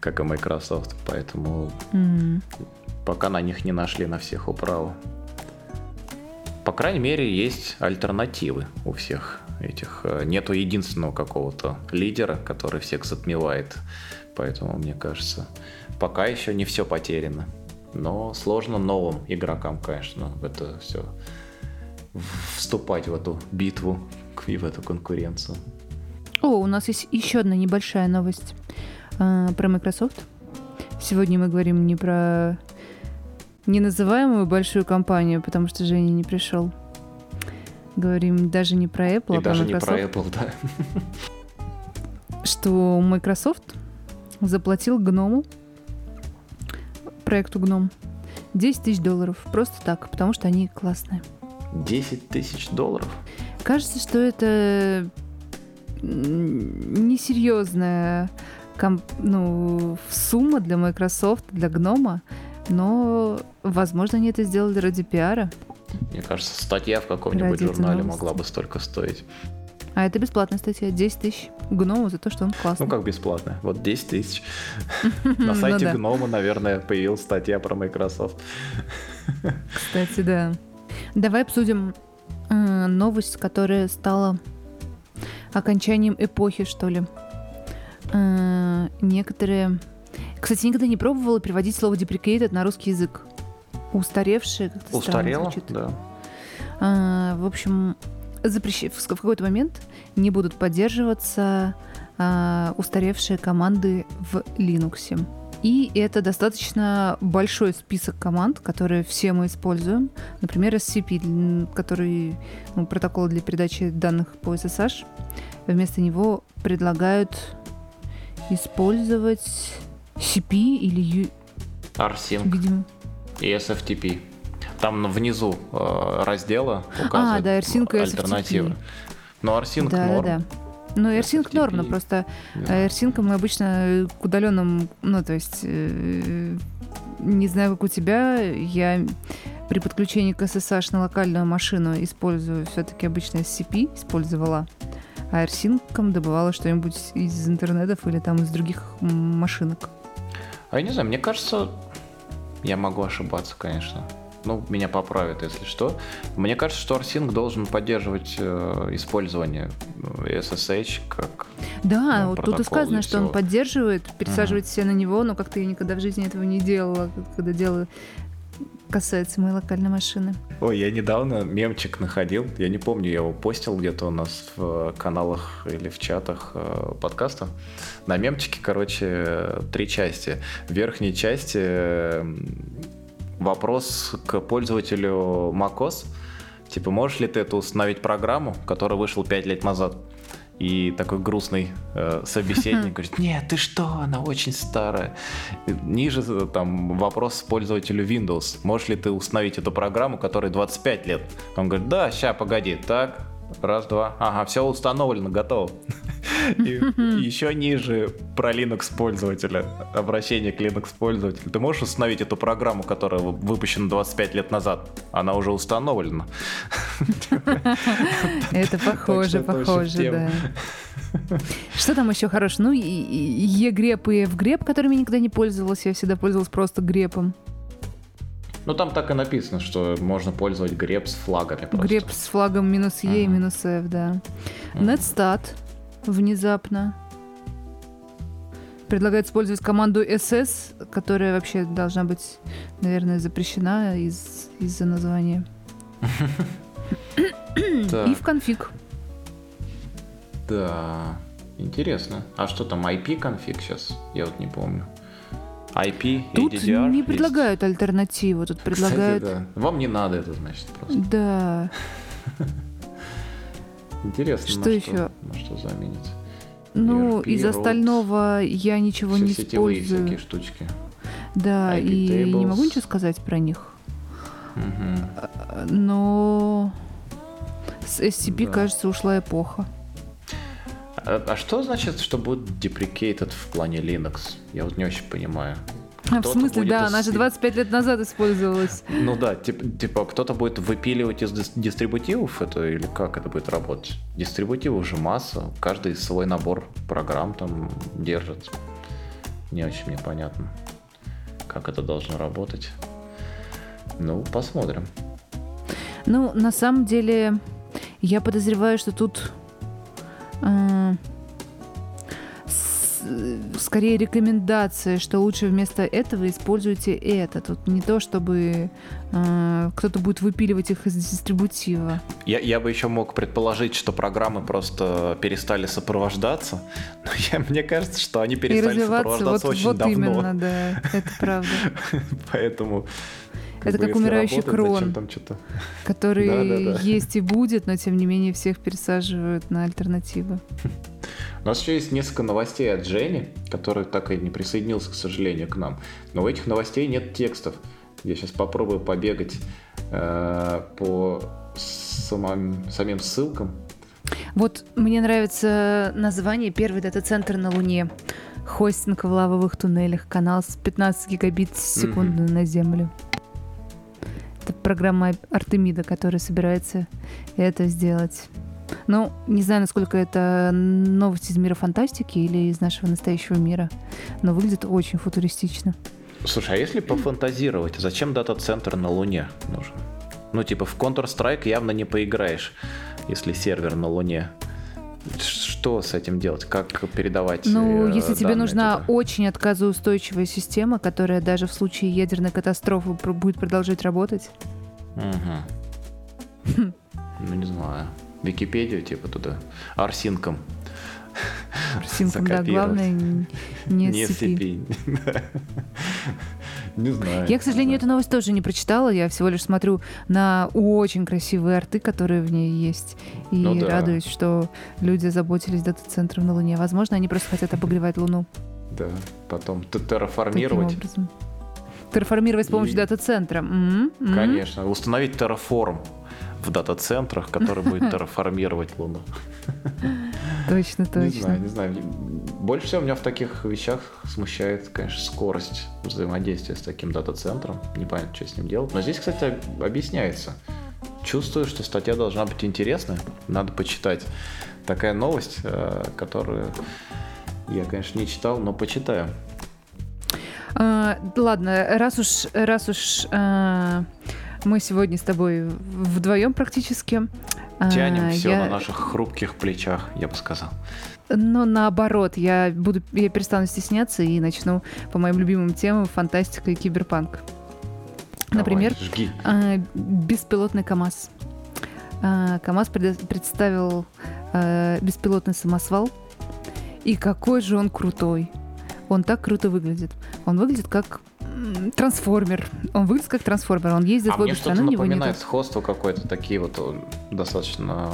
как и Microsoft, поэтому М. пока на них не нашли на всех управу. По крайней мере, есть альтернативы у всех этих. Э, Нету единственного какого-то лидера, который всех затмевает. Поэтому, мне кажется, пока еще не все потеряно. Но сложно новым игрокам, конечно, в это все вступать в эту битву и в эту конкуренцию. О, у нас есть еще одна небольшая новость а, про Microsoft. Сегодня мы говорим не про неназываемую большую компанию, потому что Женя не пришел. Говорим даже не про Apple, И а про даже не Microsoft. про Apple, да. что Microsoft заплатил Гному, проекту Гном, 10 тысяч долларов. Просто так, потому что они классные. 10 тысяч долларов. Кажется, что это несерьезная ком- ну, сумма для Microsoft, для Гнома, но, возможно, они это сделали ради пиара. Мне кажется, статья в каком-нибудь Ради журнале новости. могла бы столько стоить. А это бесплатная статья, 10 тысяч Гному за то, что он классный. Ну, как бесплатно. Вот 10 тысяч. На Ну сайте. Гнома, наверное, появилась статья про Microsoft. Кстати, да. Давай обсудим э, новость, которая стала окончанием эпохи, что ли. Э, некоторые... Кстати, никогда не пробовала переводить слово deprecated на русский язык. Устаревшее, как-то звучит. Да. А, в общем, запрещ- в какой-то момент не будут поддерживаться а, устаревшие команды в Linux. И это достаточно большой список команд, которые все мы используем. Например, SCP, который ну, протокол для передачи данных по SSH. Вместо него предлагают использовать CP или U, Rsync видимо. и SFTP. Там внизу э, раздела указывают А, да, Rsync и SFTP. Но Rsync да, норм. да, да. Ну, AirSync норм, но просто Да. AirSync мы обычно к удаленным, ну, то есть, э, не знаю, как у тебя, я при подключении к SSH на локальную машину использую все-таки обычно SCP, использовала, а AirSync добывала что-нибудь из интернетов или там из других машинок. А я не знаю, мне кажется, я могу ошибаться, конечно. Ну, меня поправят, если что. Мне кажется, что Rsync должен поддерживать э, использование э, SSH как... Да, Ну, вот тут и сказано, для что он поддерживает, пересаживает все на него, но как-то я никогда в жизни этого не делала, когда делаю касается моей локальной машины. Ой, я недавно мемчик находил, я не помню, я его постил где-то у нас в каналах или в чатах э, подкаста. На мемчике, короче, три части. В верхней части э, вопрос к пользователю macOS. Типа, можешь ли ты это установить программу, которая вышла 5 лет назад? И такой грустный э, собеседник говорит, нет, ты что, она очень старая. Ниже э, там вопрос пользователю Windows. Можешь ли ты установить эту программу, которой 25 лет? Он говорит, да, ща, погоди, так, раз, два, ага, все установлено, готово. И еще ниже про Linux пользователя, обращение к Linux пользователю. Ты можешь установить эту программу, которая вы- выпущена 25 лет назад? Она уже установлена. Это похоже, похоже, да. Что там еще хорошего? Ну, и- и F-греп, которыми никогда не пользовалась. Я всегда пользовалась просто грепом. Ну там так и написано, что можно пользовать греб с флагами просто. Греб с флагом минус E и минус F, да. Netstat внезапно предлагает использовать команду SS, которая вообще должна быть, наверное, запрещена из- из-за названия. И в конфиг. Да, интересно. А что там, IP конфиг сейчас? Я вот не помню. IP и Тут DDR не есть? предлагают альтернативу, тут Кстати, предлагают... да. Вам не надо это, значит, просто. Да. Интересно, Что на еще? На что заменить? Ну, ERP, из остального я ничего Все не сетевые использую. всякие штучки. Да, IP и не могу ничего сказать про них. А, Но с SCP, Да. кажется, ушла эпоха. А, а что значит, что будет deprecated в плане Linux? Я вот не очень понимаю. В смысле, да, она же 25 лет назад использовалась. Ну да, типа, типа кто-то будет выпиливать из дистрибутивов это или как это будет работать? Дистрибутивов уже масса, каждый свой набор программ там держит. Не очень мне понятно, как это должно работать. Ну, посмотрим. Ну, на самом деле, я подозреваю, что тут э, скорее рекомендация, что лучше вместо этого используйте это. Тут не то, чтобы э, кто-то будет выпиливать их из дистрибутива. Я, я бы еще мог предположить, что программы просто перестали сопровождаться. Но я, мне кажется, что они перестали сопровождаться вот, очень вот давно. именно, да, это правда. Поэтому это как умирающий крон, который да, да, да. есть и будет, но тем не менее всех пересаживают на альтернативы. У нас еще есть несколько новостей от Жени, который так и не присоединился, к сожалению, к нам. Но у этих новостей нет текстов. Я сейчас попробую побегать э, по самым, самим ссылкам. Вот мне нравится название «Первый дата-центр на Луне». Хостинг в лавовых туннелях, канал с 15 гигабит в секунду mm-hmm. на Землю. Это программа Артемида, которая собирается это сделать. Ну, не знаю, насколько это новость из мира фантастики или из нашего настоящего мира, но выглядит очень футуристично. Слушай, а если пофантазировать, зачем дата-центр на Луне нужен? Ну, типа, в Counter-Strike явно не поиграешь, если сервер на Луне. Что с этим делать? Как передавать? Ну, э, если тебе нужна туда? очень отказоустойчивая система, которая даже в случае ядерной катастрофы будет продолжать работать. Угу. Ну, не знаю. Википедию, типа туда, арсинком. Арсинком, да, главное не, не сцепи. Не знаю. Я, к сожалению, эту новость тоже не прочитала. Я всего лишь смотрю на очень красивые арты, которые в ней есть. И ну, да. радуюсь, что люди заботились дата-центром на Луне. Возможно, они просто хотят обогревать Луну. Да, потом терраформировать. Терраформировать с помощью и... дата-центра. Mm-hmm. Конечно, установить терраформ в дата-центрах, который будет терраформировать Луну. Точно, точно. Не знаю, не знаю. Больше всего меня в таких вещах смущает, конечно, скорость взаимодействия с таким дата-центром. Непонятно, что с ним делать. Но здесь, кстати, объясняется. Чувствую, что статья должна быть интересная. Надо почитать. Такая новость, э, которую я, конечно, не читал, но почитаю. А, ладно, раз уж, раз уж а, мы сегодня с тобой вдвоем практически. Тянем а, все я... на наших хрупких плечах, я бы сказал. Но наоборот, я буду, я перестану стесняться и начну по моим любимым темам фантастика и киберпанк. Давай, Например, жги. А, беспилотный КАМАЗ. А, КАМАЗ пред, представил а, беспилотный самосвал. И какой же он крутой. Он так круто выглядит. Он выглядит как трансформер. Он выглядит как трансформер. Он ездит а в обе стороны. Мне напоминает сходство какое-то, такие вот достаточно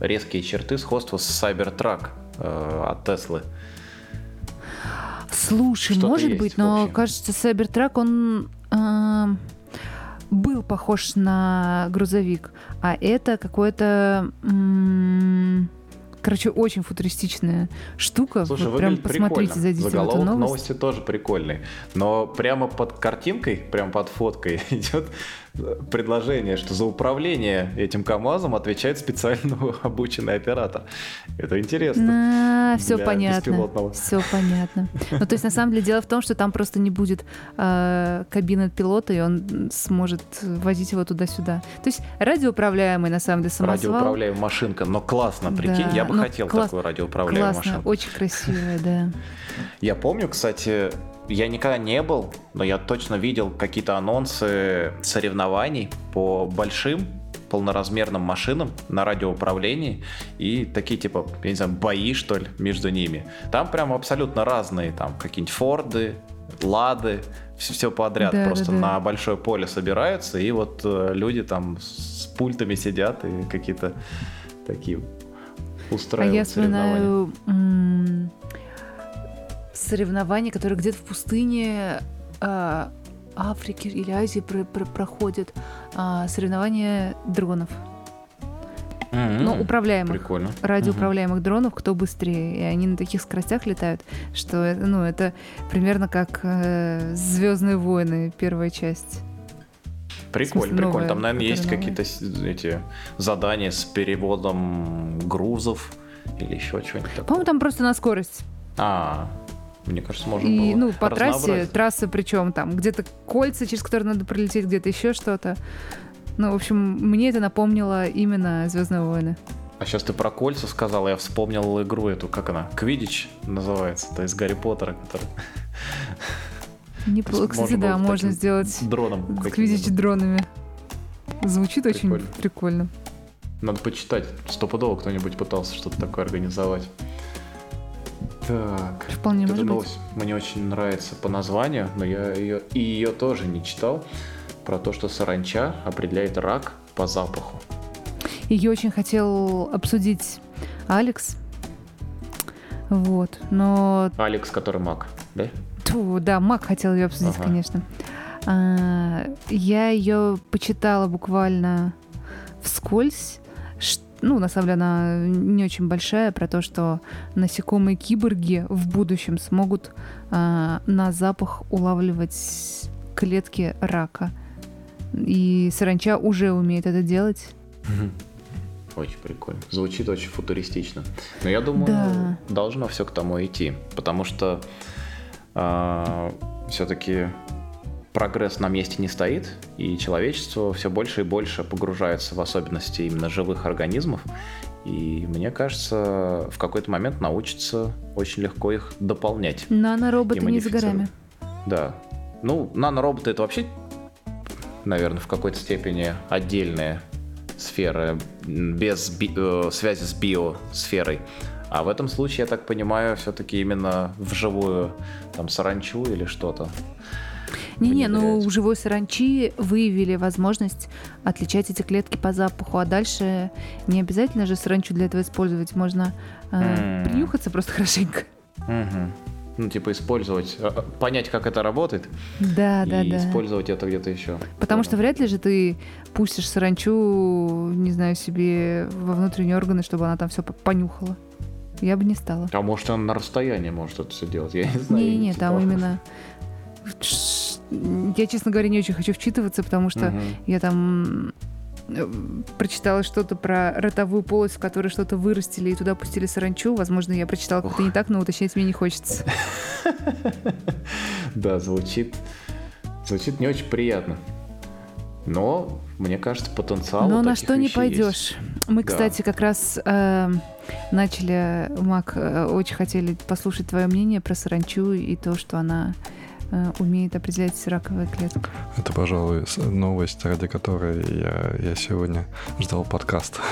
резкие черты, сходство с Cybertruck э, от Теслы. Слушай, Что-то может быть, но кажется, Cybertruck, он э, был похож на грузовик, а это какое-то... М- Короче, очень футуристичная штука. Слушай, вот прям посмотрите, прикольно. зайдите Заголовок в эту новость. новости тоже прикольный. Но прямо под картинкой, прямо под фоткой идет предложение, что за управление этим КАМАЗом отвечает специально обученный оператор. Это интересно. А, все понятно. Все понятно. Ну, то есть, на самом деле, дело в том, что там просто не будет э, кабины пилота, и он сможет возить его туда-сюда. То есть, радиоуправляемый, на самом деле, самосвал. Радиоуправляемая машинка, но классно, прикинь, да. я бы ну, хотел класс... такую радиоуправляемую классно, машинку. очень красивая, да. Я помню, кстати, я никогда не был, но я точно видел какие-то анонсы соревнований по большим полноразмерным машинам на радиоуправлении и такие типа, я не знаю, бои, что ли, между ними. Там прям абсолютно разные, там какие-нибудь Форды, Лады, все, все подряд да, просто да, да. на большое поле собираются, и вот э, люди там с пультами сидят и какие-то такие устраивают А я вспоминаю соревнования, которые где-то в пустыне э, Африки или Азии про про проходят, э, соревнования дронов. но управляемых. Прикольно. радиоуправляемых дронов, кто быстрее. И они на таких скоростях летают, что это, ну, это примерно как э, Звездные войны, первая часть. Прикольно, смысле, прикольно. Там, наверное, есть какие-то эти задания с переводом грузов или еще чего-нибудь. По-моему, там просто на скорость. А, мне кажется, можно И, было ну, по трассе, трасса причем там где-то кольца, через которые надо пролететь, где-то еще что-то. Ну, в общем, мне это напомнило именно Звездные войны. А сейчас ты про кольца сказал, я вспомнил игру эту, как она, Квидич называется, то есть Гарри Поттера, который Неплохо. Кстати, да, можно сделать дроном квидич дронами. Звучит очень Прикольно. прикольно. Надо почитать, стопудово кто-нибудь пытался что-то такое организовать. Так, Вполне может быть. новость мне очень нравится по названию, но я ее и ее тоже не читал. Про то, что саранча определяет рак по запаху. Ее очень хотел обсудить Алекс. Вот. Но Алекс, который маг, да? Тьфу, да, Мак хотел ее обсудить, Ага. конечно. А, я ее почитала буквально вскользь. Ну, на самом деле, она не очень большая, про то, что насекомые киборги в будущем смогут а, на запах улавливать клетки рака. И саранча уже умеет это делать. Очень прикольно. Звучит очень футуристично. Но я думаю, Да. должно все к тому идти. Потому что все-таки прогресс на месте не стоит, и человечество все больше и больше погружается в особенности именно живых организмов. И мне кажется, в какой-то момент научится очень легко их дополнять. Нанороботы не за горами. Да. Ну, нанороботы это вообще, наверное, в какой-то степени отдельная сфера, без би- э, связи с биосферой. А в этом случае, я так понимаю, все-таки именно вживую там саранчу или что-то. Не-не, ну у живой саранчи выявили возможность отличать эти клетки по запаху, а дальше не обязательно же саранчу для этого использовать, можно э, принюхаться просто хорошенько. Мгм. Ну, типа использовать, э, э, понять, как это работает, Да, да, и да. использовать это где-то еще. Потому что вряд ли же ты пустишь саранчу, не знаю, себе во внутренние органы, чтобы она там все понюхала. Я бы не стала. А может, он на расстоянии может это все делать, я не знаю. Не-не, там именно... Я, честно говоря, не очень хочу вчитываться, потому что Мгм. Я там э, прочитала что-то про ротовую полость, в которой что-то вырастили и туда пустили саранчу. Возможно, я прочитала как-то не так, но уточнять мне не хочется. Да, звучит, звучит не очень приятно. Но, мне кажется, потенциал Но на что не пойдешь. Мы, Да. кстати, как раз э, начали, Мак, э, очень хотели послушать твое мнение про саранчу и то, что она умеет определять раковые клетки. Это, пожалуй, новость, ради которой я, я сегодня ждал подкаст.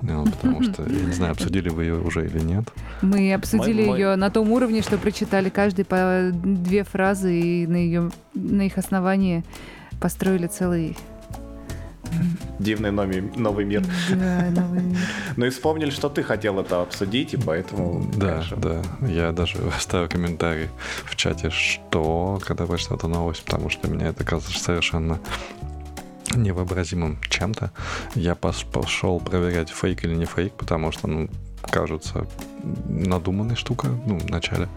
Ну, Потому что, я не знаю, обсудили вы ее уже или нет. Мы обсудили ее на том уровне, что прочитали каждый по две фразы и на, ее, на их основании построили целый. Дивный новый, новый мир. да, новый мир. Ну и вспомнили, что ты хотел это обсудить, и поэтому... Да, конечно, да. Я даже оставил комментарий в чате, что, когда прочитал эту новость, потому что меня это казалось совершенно невообразимым чем-то. Я пошел проверять, фейк или не фейк, потому что, ну, кажется, надуманная штука, ну, в начале.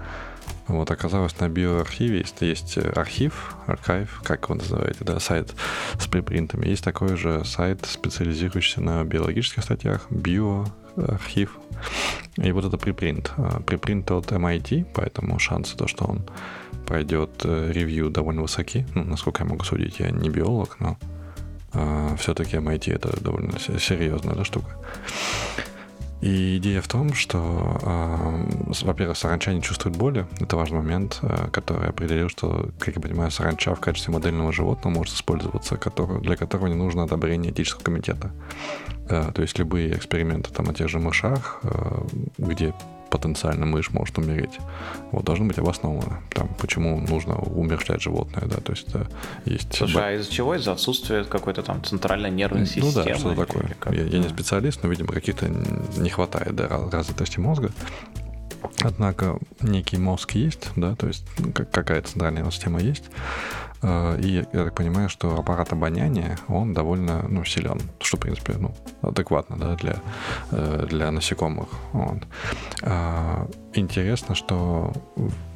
Вот, оказалось, на биоархиве есть, есть э, архив, архив, как его называете, да, сайт с припринтами. Есть такой же сайт, специализирующийся на биологических статьях, биоархив. И вот это припринт. А, Припринт от MIT, поэтому шансы то, что он пройдет э, ревью довольно высоки. Ну, насколько я могу судить, я не биолог, но все-таки MIT это довольно се- серьезная да, штука. И идея в том, что, э, во-первых, саранча не чувствует боли. Это важный момент, э, который определил, что, как я понимаю, саранча в качестве модельного животного может использоваться, который- для которого не нужно одобрение этического комитета. Э, то есть любые эксперименты там на тех же мышах, э, где потенциально мышь может умереть, вот, должны быть обоснованы. Там, почему нужно умерщвлять животное, да, то есть э, есть... Слушай, а из-за чего? Из-за отсутствия какой-то там центральной нервной Ну системы? да, что такое. как? Я, я не специалист, но, видимо, каких-то не хватает да, раз- развитости мозга. Однако некий мозг есть, да, то есть ну, как- какая-то центральная система есть. Э, и я так понимаю, что аппарат обоняния, он довольно ну, силен, что, в принципе, ну, адекватно да, для, э, для насекомых. Вот. А, интересно, что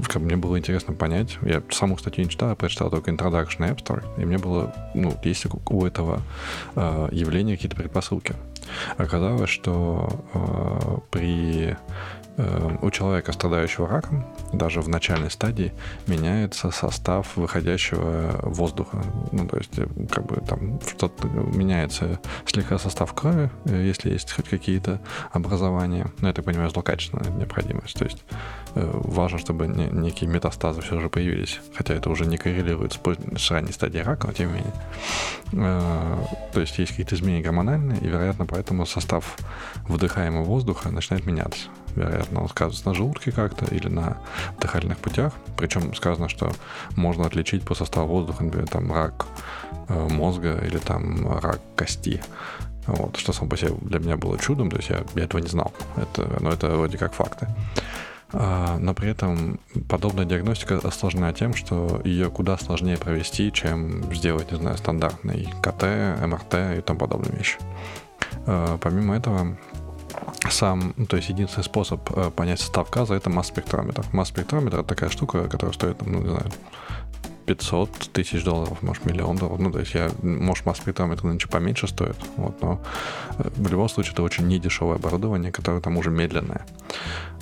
как мне было интересно понять, я саму статью не читал, я прочитал только Introduction App Store, и мне было, ну, есть у этого э, явления какие-то предпосылки. Оказалось, что при у человека, страдающего раком, даже в начальной стадии, меняется состав выходящего воздуха. Ну, то есть, э, как бы там что-то меняется слегка состав крови, э, если есть хоть какие-то образования. Ну, я так понимаю, злокачественная необходимость. То есть, важно, чтобы некие метастазы все же появились. Хотя это уже не коррелирует с, с ранней стадией рака, но тем не менее. То есть, есть какие-то изменения гормональные, и, вероятно, поэтому состав выдыхаемого воздуха начинает меняться вероятно, сказывается на желудке как-то или на дыхательных путях. Причем сказано, что можно отличить по составу воздуха, например, там рак э, мозга или там рак кости. Вот, что само по себе для меня было чудом, то есть я, я этого не знал. Это, но это вроде как факты. А, но при этом подобная диагностика осложнена тем, что ее куда сложнее провести, чем сделать, не знаю, стандартный КТ, МРТ и тому подобные вещи. А, помимо этого, сам, ну, то есть единственный способ э, понять состав газа это масс-спектрометр. Масс-спектрометр это такая штука, которая стоит, ну, не знаю, 500 тысяч долларов, может, миллион долларов. Ну, то есть я, может, масс-спектрометр нынче поменьше стоит, вот, но э, в любом случае это очень недешевое оборудование, которое там уже медленное.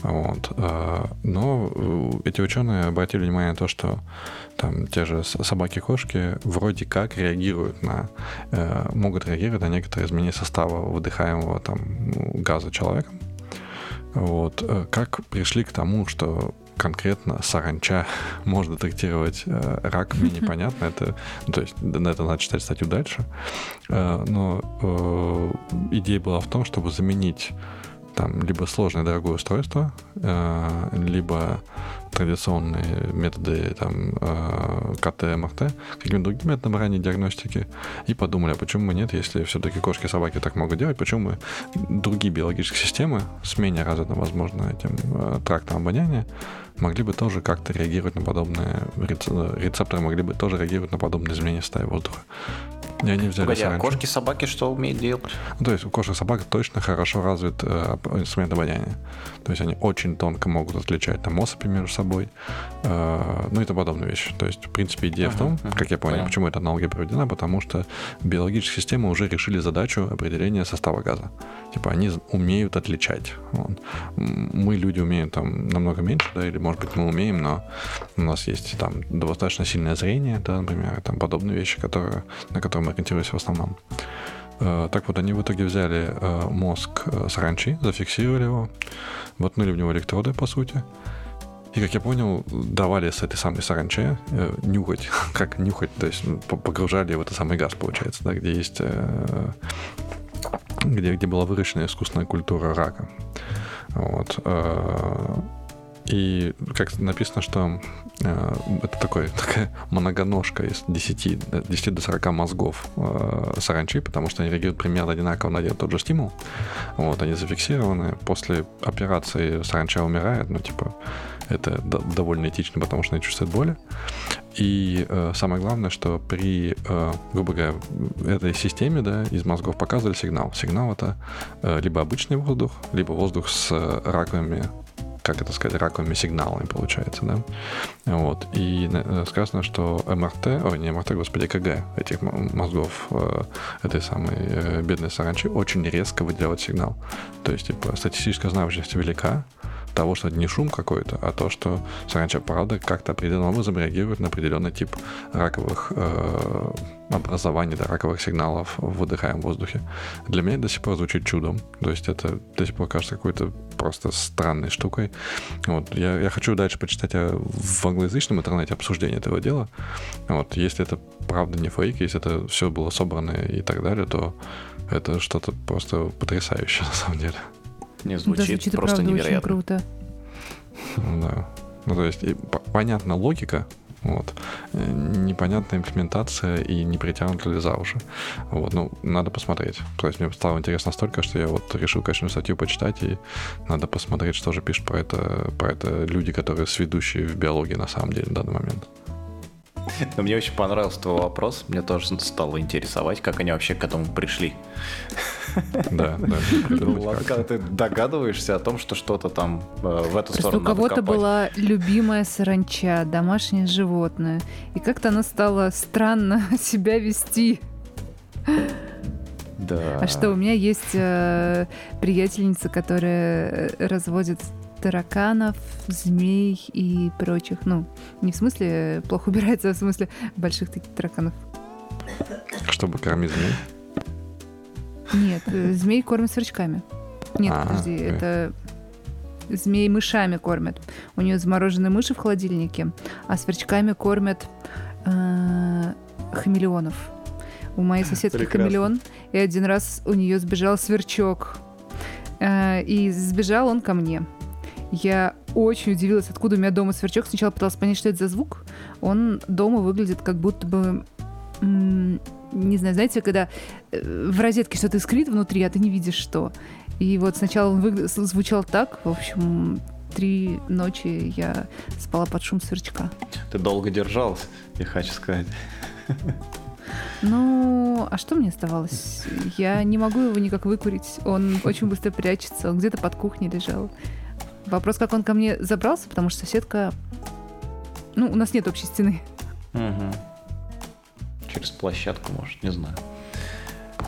Вот. Э, но э, эти ученые обратили внимание на то, что там те же собаки-кошки вроде как реагируют на, могут реагировать на некоторые изменения состава выдыхаемого там газа человеком. Вот. Как пришли к тому, что конкретно саранча можно детектировать э, рак, мне непонятно. Это, то есть на это надо читать статью дальше. Э, но э, идея была в том, чтобы заменить там либо сложное дорогое устройство, э, либо традиционные методы там, э, КТ, МРТ, какими-то другими методами ранней диагностики, и подумали, а почему бы нет, если все-таки кошки и собаки так могут делать, почему мы другие биологические системы с менее развитым, возможно, этим э, трактом обоняния могли бы тоже как-то реагировать на подобные рецепторы, могли бы тоже реагировать на подобные изменения в стае воздуха. И они взяли Погоди, а кошки, собаки что умеют делать? Ну, то есть у кошек и собак точно хорошо развит э, инструмент обоняния. То есть они очень тонко могут отличать там особи между собой, э, ну и тому подобные вещи. То есть, в принципе, идея uh-huh, в том, uh-huh, как я понял, понятно. почему эта аналогия проведена, потому что биологические системы уже решили задачу определения состава газа. Типа они умеют отличать. Вот. Мы, люди, умеем там намного меньше, да, или, может быть, мы умеем, но у нас есть там достаточно сильное зрение, да, например, там подобные вещи, которые, на которые мы ориентируемся в основном. Э, так вот, они в итоге взяли э, мозг э, саранчи, зафиксировали его, воткнули в него электроды, по сути, и, как я понял, давали с этой самой саранче э, нюхать, как нюхать, то есть ну, погружали в этот самый газ, получается, да, где есть, где, где была выращена искусственная культура рака. Вот. Э, и как написано, что э, это такой, такая многоножка из 10, 10 до 40 мозгов э, саранчи, потому что они реагируют примерно одинаково на один тот же стимул. Вот, они зафиксированы. После операции саранча умирает, ну, типа, это довольно этично, потому что они чувствуют боли. И э, самое главное, что при, э, грубо говоря, этой системе да, из мозгов показывали сигнал. Сигнал это э, либо обычный воздух, либо воздух с раковыми как это сказать, раковыми сигналами, получается, да. Вот. И э, сказано, что МРТ, ой, не МРТ, господи, КГ этих мозгов э, этой самой э, бедной саранчи очень резко выделяют сигнал. То есть, типа, статистическая значимость велика, того, что это не шум какой-то, а то, что саранча правда как-то определенным образом реагирует на определенный тип раковых э, образований, да, раковых сигналов в выдыхаемом воздухе. Для меня это до сих пор звучит чудом. То есть это до сих пор кажется какой-то просто странной штукой. Вот. Я, я хочу дальше почитать в англоязычном интернете обсуждение этого дела. Вот. Если это правда не фейк, если это все было собрано и так далее, то это что-то просто потрясающее на самом деле. Не звучит, да, звучит просто правда, невероятно. Очень круто. Да. Ну, то есть, понятна логика, вот. Непонятная имплементация и не притянута ли за уши. Вот, ну, надо посмотреть. То есть мне стало интересно столько, что я вот решил, конечно, статью почитать, и надо посмотреть, что же пишут про это, про это люди, которые сведущие в биологии на самом деле в данный момент. Но мне очень понравился твой вопрос. Мне тоже стало интересовать, как они вообще к этому пришли. Да, да. Ладно, когда ты догадываешься о том, что что-то там э, в эту сторону у кого-то была любимая саранча, домашнее животное. И как-то она стала странно себя вести. Да. А что, у меня есть э, приятельница, которая э, разводит тараканов, змей и прочих. Ну, не в смысле плохо убирается, а в смысле больших таких тараканов. Чтобы кормить змей. Нет, э, змей кормят сверчками. Нет, А, подожди, окей. это змей мышами кормят. У нее замороженные мыши в холодильнике, а сверчками кормят э, хамелеонов. У моей соседки Прекрасно. хамелеон, и один раз у нее сбежал сверчок. Э, и сбежал он ко мне. Я очень удивилась, откуда у меня дома сверчок. Сначала пыталась понять, что это за звук. Он дома выглядит как будто бы... Не знаю, знаете, когда э, в розетке что-то искрит внутри, а ты не видишь что. И вот сначала он выгля- звучал так, в общем, три ночи я спала под шум сверчка. Ты долго держалась, я хочу сказать. Ну, а что мне оставалось? Я не могу его никак выкурить. Он очень быстро прячется. Он где-то под кухней лежал. Вопрос, как он ко мне забрался, потому что соседка... Ну, у нас нет общей стены. Мгм. Через площадку, может, не знаю.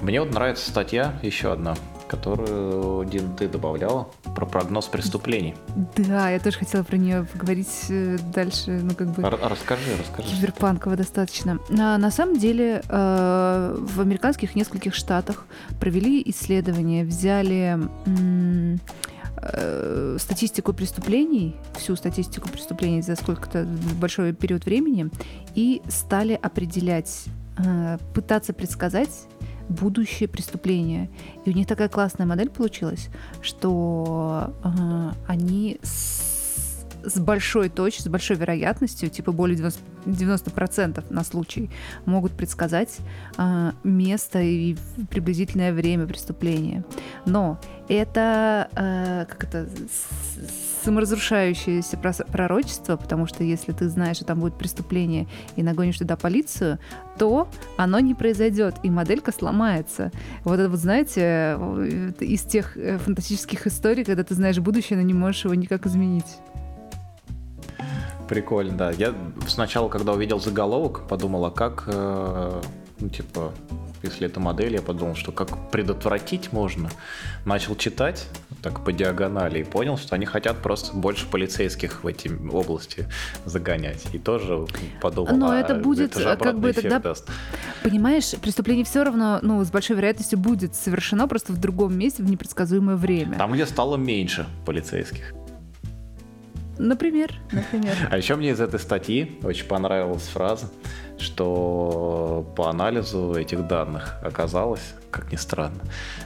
Мне вот нравится статья, еще одна, которую, Дин, ты добавляла, про прогноз преступлений. Да, я тоже хотела про нее поговорить э, дальше, ну, как бы... Р- расскажи, расскажи. Киберпанково достаточно. А, на самом деле э, в американских нескольких штатах провели исследование, взяли м, э, статистику преступлений, всю статистику преступлений за сколько-то большой период времени, и стали определять, э, пытаться предсказать будущее преступления. И у них такая классная модель получилась, что э, они с, с большой точностью, с большой вероятностью, типа более 90%, 90% на случай, могут предсказать э, место и приблизительное время преступления. Но это, э, как это, саморазрушающееся пророчество, потому что если ты знаешь, что там будет преступление и нагонишь туда полицию, то оно не произойдет, и моделька сломается. Вот это вот, знаете, э, из тех э, фантастических историй, когда ты знаешь будущее, но не можешь его никак изменить. Прикольно, да. Я сначала, когда увидел заголовок, подумал, а как, э, ну, типа, если это модель, я подумал, что как предотвратить можно. Начал читать так по диагонали и понял, что они хотят просто больше полицейских в эти области загонять. И тоже подумал, Но а это будет, это как бы тогда даст. Понимаешь, преступление все равно, ну, с большой вероятностью будет совершено просто в другом месте в непредсказуемое время. Там, где стало меньше полицейских. Например, например. А еще мне из этой статьи очень понравилась фраза, что по анализу этих данных оказалось, как ни странно,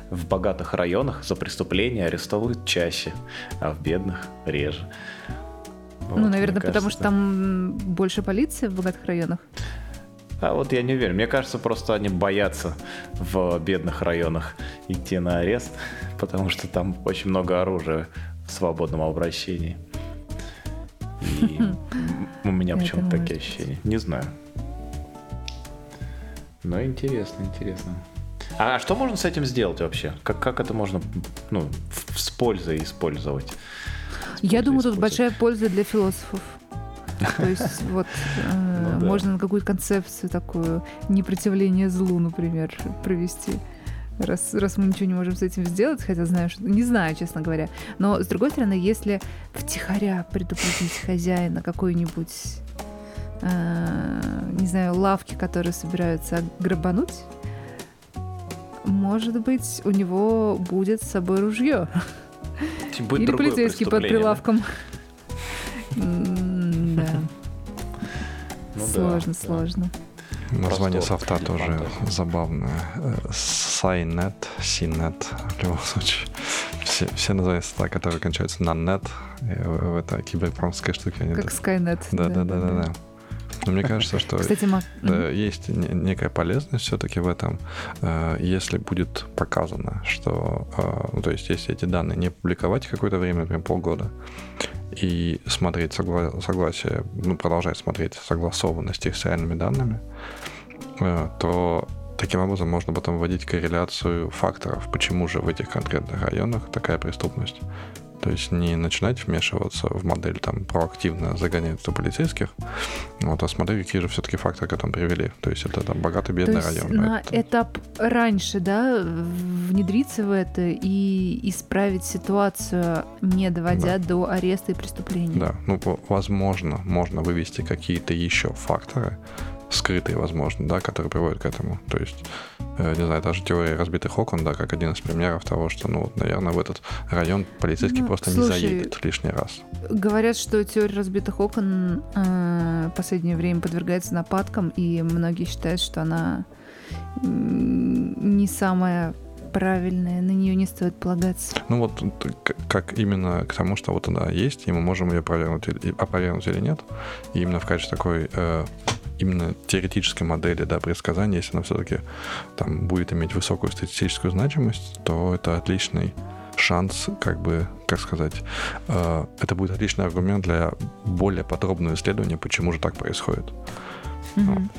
в богатых районах за преступления арестовывают чаще, а в бедных реже. Вот, ну, наверное, потому кажется, что там больше полиции в богатых районах. А вот я не уверен. Мне кажется, просто они боятся в бедных районах идти на арест, потому что там очень много оружия в свободном обращении. И у меня почему-то такие ощущения. Не знаю. Но интересно, интересно. А что можно с этим сделать вообще? Как, как это можно ну, с пользой использовать? С Я пользой думаю, тут большая польза для философов. То есть вот э, Ну да. можно на какую-то концепцию такую непротивление злу, например, провести. Раз, раз мы ничего не можем с этим сделать, хотя знаю, что... Не знаю, честно говоря. Но, с другой стороны, если втихаря предупредить хозяина какой-нибудь, э, не знаю, лавки, которые собираются грабануть, может быть, у него будет с собой ружье. Будет Или полицейский под прилавком. Да, Ну да, сложно, сложно. Название софта тоже забавное. Э, Сайнет, Синет, в любом случае. Все, все названия софта, которые кончаются на нет, в- в это киберпромская штука. они Как Skynet. Да, да, да, да, да. Но мне кажется, что Кстати, Мак, э, есть не- некая полезность все-таки в этом, э, если будет показано, что, э, ну, то есть, если эти данные не публиковать какое-то время, например, полгода, и смотреть согла- согласие, ну, продолжать смотреть согласованность их с реальными данными, э, то таким образом можно потом вводить корреляцию факторов, почему же в этих конкретных районах такая преступность. То есть не начинать вмешиваться в модель, там, проактивно загонять туда полицейских, вот, а смотреть, какие же все-таки факторы к этому привели. То есть это там богатый, бедный То есть район. на это... этап раньше, да, внедриться в это и исправить ситуацию, не доводя Да. до ареста и преступления. Да, ну, возможно, можно вывести какие-то еще факторы, скрытые, возможно, да, которые приводят к этому. То есть, э, не знаю, даже теория разбитых окон, да, как один из примеров того, что, ну, вот, наверное, в этот район полицейский Ну, просто слушай, не заедет лишний раз. Говорят, что теория разбитых окон э, в последнее время подвергается нападкам, и многие считают, что она не самая правильная, на нее не стоит полагаться. Ну вот как именно к тому, что вот она есть, и мы можем ее опровергнуть опровергнуть или нет. И именно в качестве такой э, именно теоретической модели да, предсказания, если она все-таки там будет иметь высокую статистическую значимость, то это отличный шанс, как бы, как сказать, э, это будет отличный аргумент для более подробного исследования, почему же так происходит. Мгм.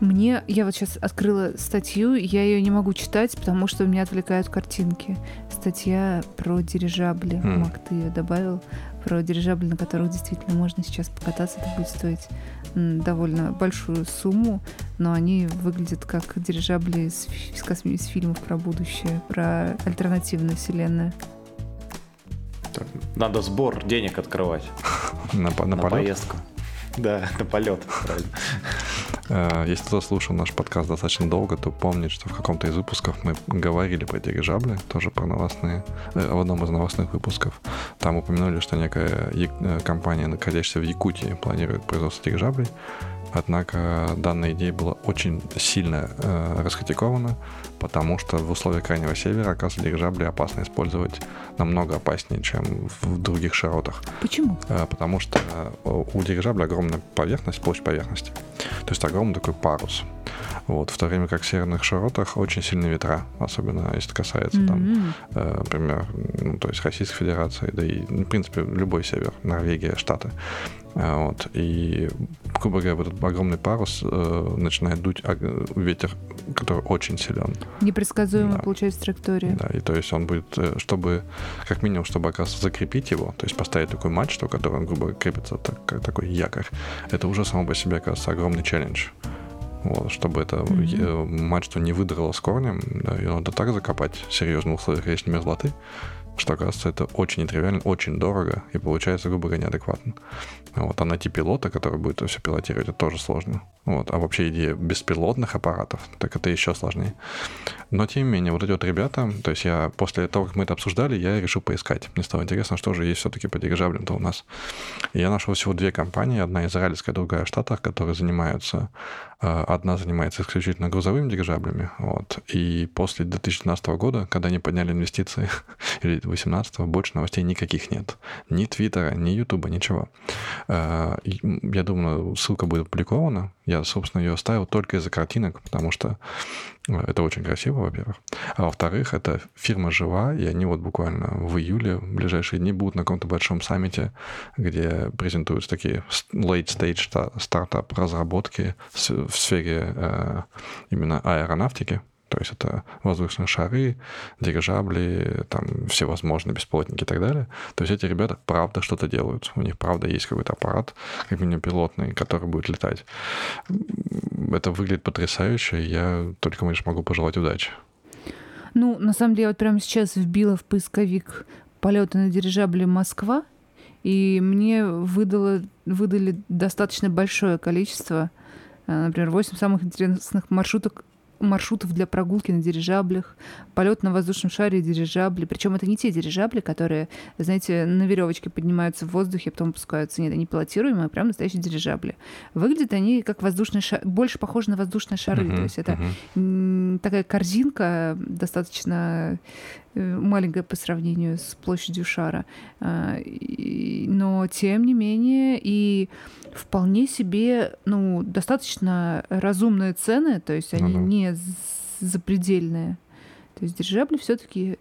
Мне, я вот сейчас открыла статью, я ее не могу читать, потому что меня отвлекают картинки. Статья про дирижабли. М. Мак, ты ее добавил. Про дирижабли, на которых действительно можно сейчас покататься. Это будет стоить довольно большую сумму, но они выглядят как дирижабли из, из косми- из фильмов про будущее, про альтернативную вселенную. Так, Надо сбор денег открывать На, на на, поездку. Да, на полет. Э, Если кто слушал наш подкаст достаточно долго, то помнит, что в каком-то из выпусков мы говорили про дирижабли, тоже про новостные, э, в одном из новостных выпусков. Там упомянули, что некая э, компания, находящаяся в Якутии, планирует производство дирижаблей. Однако данная идея была очень сильно э, раскритикована, потому что в условиях Крайнего Севера, оказывается, дирижабли опасно использовать намного опаснее, чем в других широтах. Почему? Э, потому что э, у дирижабля огромная поверхность, площадь поверхности. То есть огромный такой парус. Вот, в то время как в северных широтах очень сильные ветра, особенно если это касается там, М. э, например, ну, то есть Российской Федерации, да и, ну, в принципе, любой север, Норвегия, Штаты. Э, Вот, и, грубо говоря, в этот огромный парус э, начинает дуть ветер, который очень силен. Непредсказуемая Да. получается траектория. Да, и то есть он будет, э, чтобы, как минимум, чтобы, оказывается, закрепить его, то есть поставить такую мачту, которая, грубо говоря, крепится так, как такой якорь, это уже само по себе, оказывается, огромный челлендж. Вот, чтобы это э, мачту не выдрало с корнем, да, ее надо так закопать в серьезных условиях речной мерзлоты, что, оказывается, это очень нетривиально, очень дорого и получается, грубо говоря, неадекватно. Вот, а найти пилота, который будет все пилотировать, это тоже сложно. Вот, а вообще идея беспилотных аппаратов, так это еще сложнее. Но, тем не менее, вот эти вот ребята, то есть я после того, как мы это обсуждали, я решил поискать. Мне стало интересно, что же есть все-таки по дирижаблям-то у нас. И я нашел всего две компании, одна израильская, другая в Штатах, которые занимаются, одна занимается исключительно грузовыми дирижаблями, вот, и после 2012 года, когда они подняли инвестиции, или 2018, больше новостей никаких нет. Ни Твиттера, ни Ютуба, ничего. Э, Я думаю, ссылка будет опубликована. Я, собственно, ее оставил только из-за картинок, потому что э, это очень красиво, во-первых. А во-вторых, эта фирма жива, и они вот буквально в июле, в ближайшие дни, будут на каком-то большом саммите, где презентуются такие late-stage ста- стартап-разработки в сфере э, именно аэронавтики. То есть это воздушные шары, дирижабли, там всевозможные беспилотники и так далее. То есть эти ребята правда что-то делают. У них правда есть какой-то аппарат, как минимум пилотный, который будет летать. Это выглядит потрясающе. Я только лишь могу пожелать удачи. Ну, на самом деле, я вот прямо сейчас вбила в поисковик полеты на дирижабле Москва, и мне выдало, выдали достаточно большое количество, э, например, 8 самых интересных маршруток маршрутов для прогулки на дирижаблях, полет на воздушном шаре и дирижабли. Причем это не те дирижабли, которые, знаете, на веревочке поднимаются в воздухе, потом опускаются. Нет, они пилотируемые, прям настоящие дирижабли. Выглядят они как воздушные шары, больше похожи на воздушные шары. Мгм, То есть это м, такая корзинка достаточно э, маленькая по сравнению с площадью шара. А, Но, тем не менее, и вполне себе, ну, достаточно разумные цены, то есть они Ну да. не запредельные. То есть дирижабли все-таки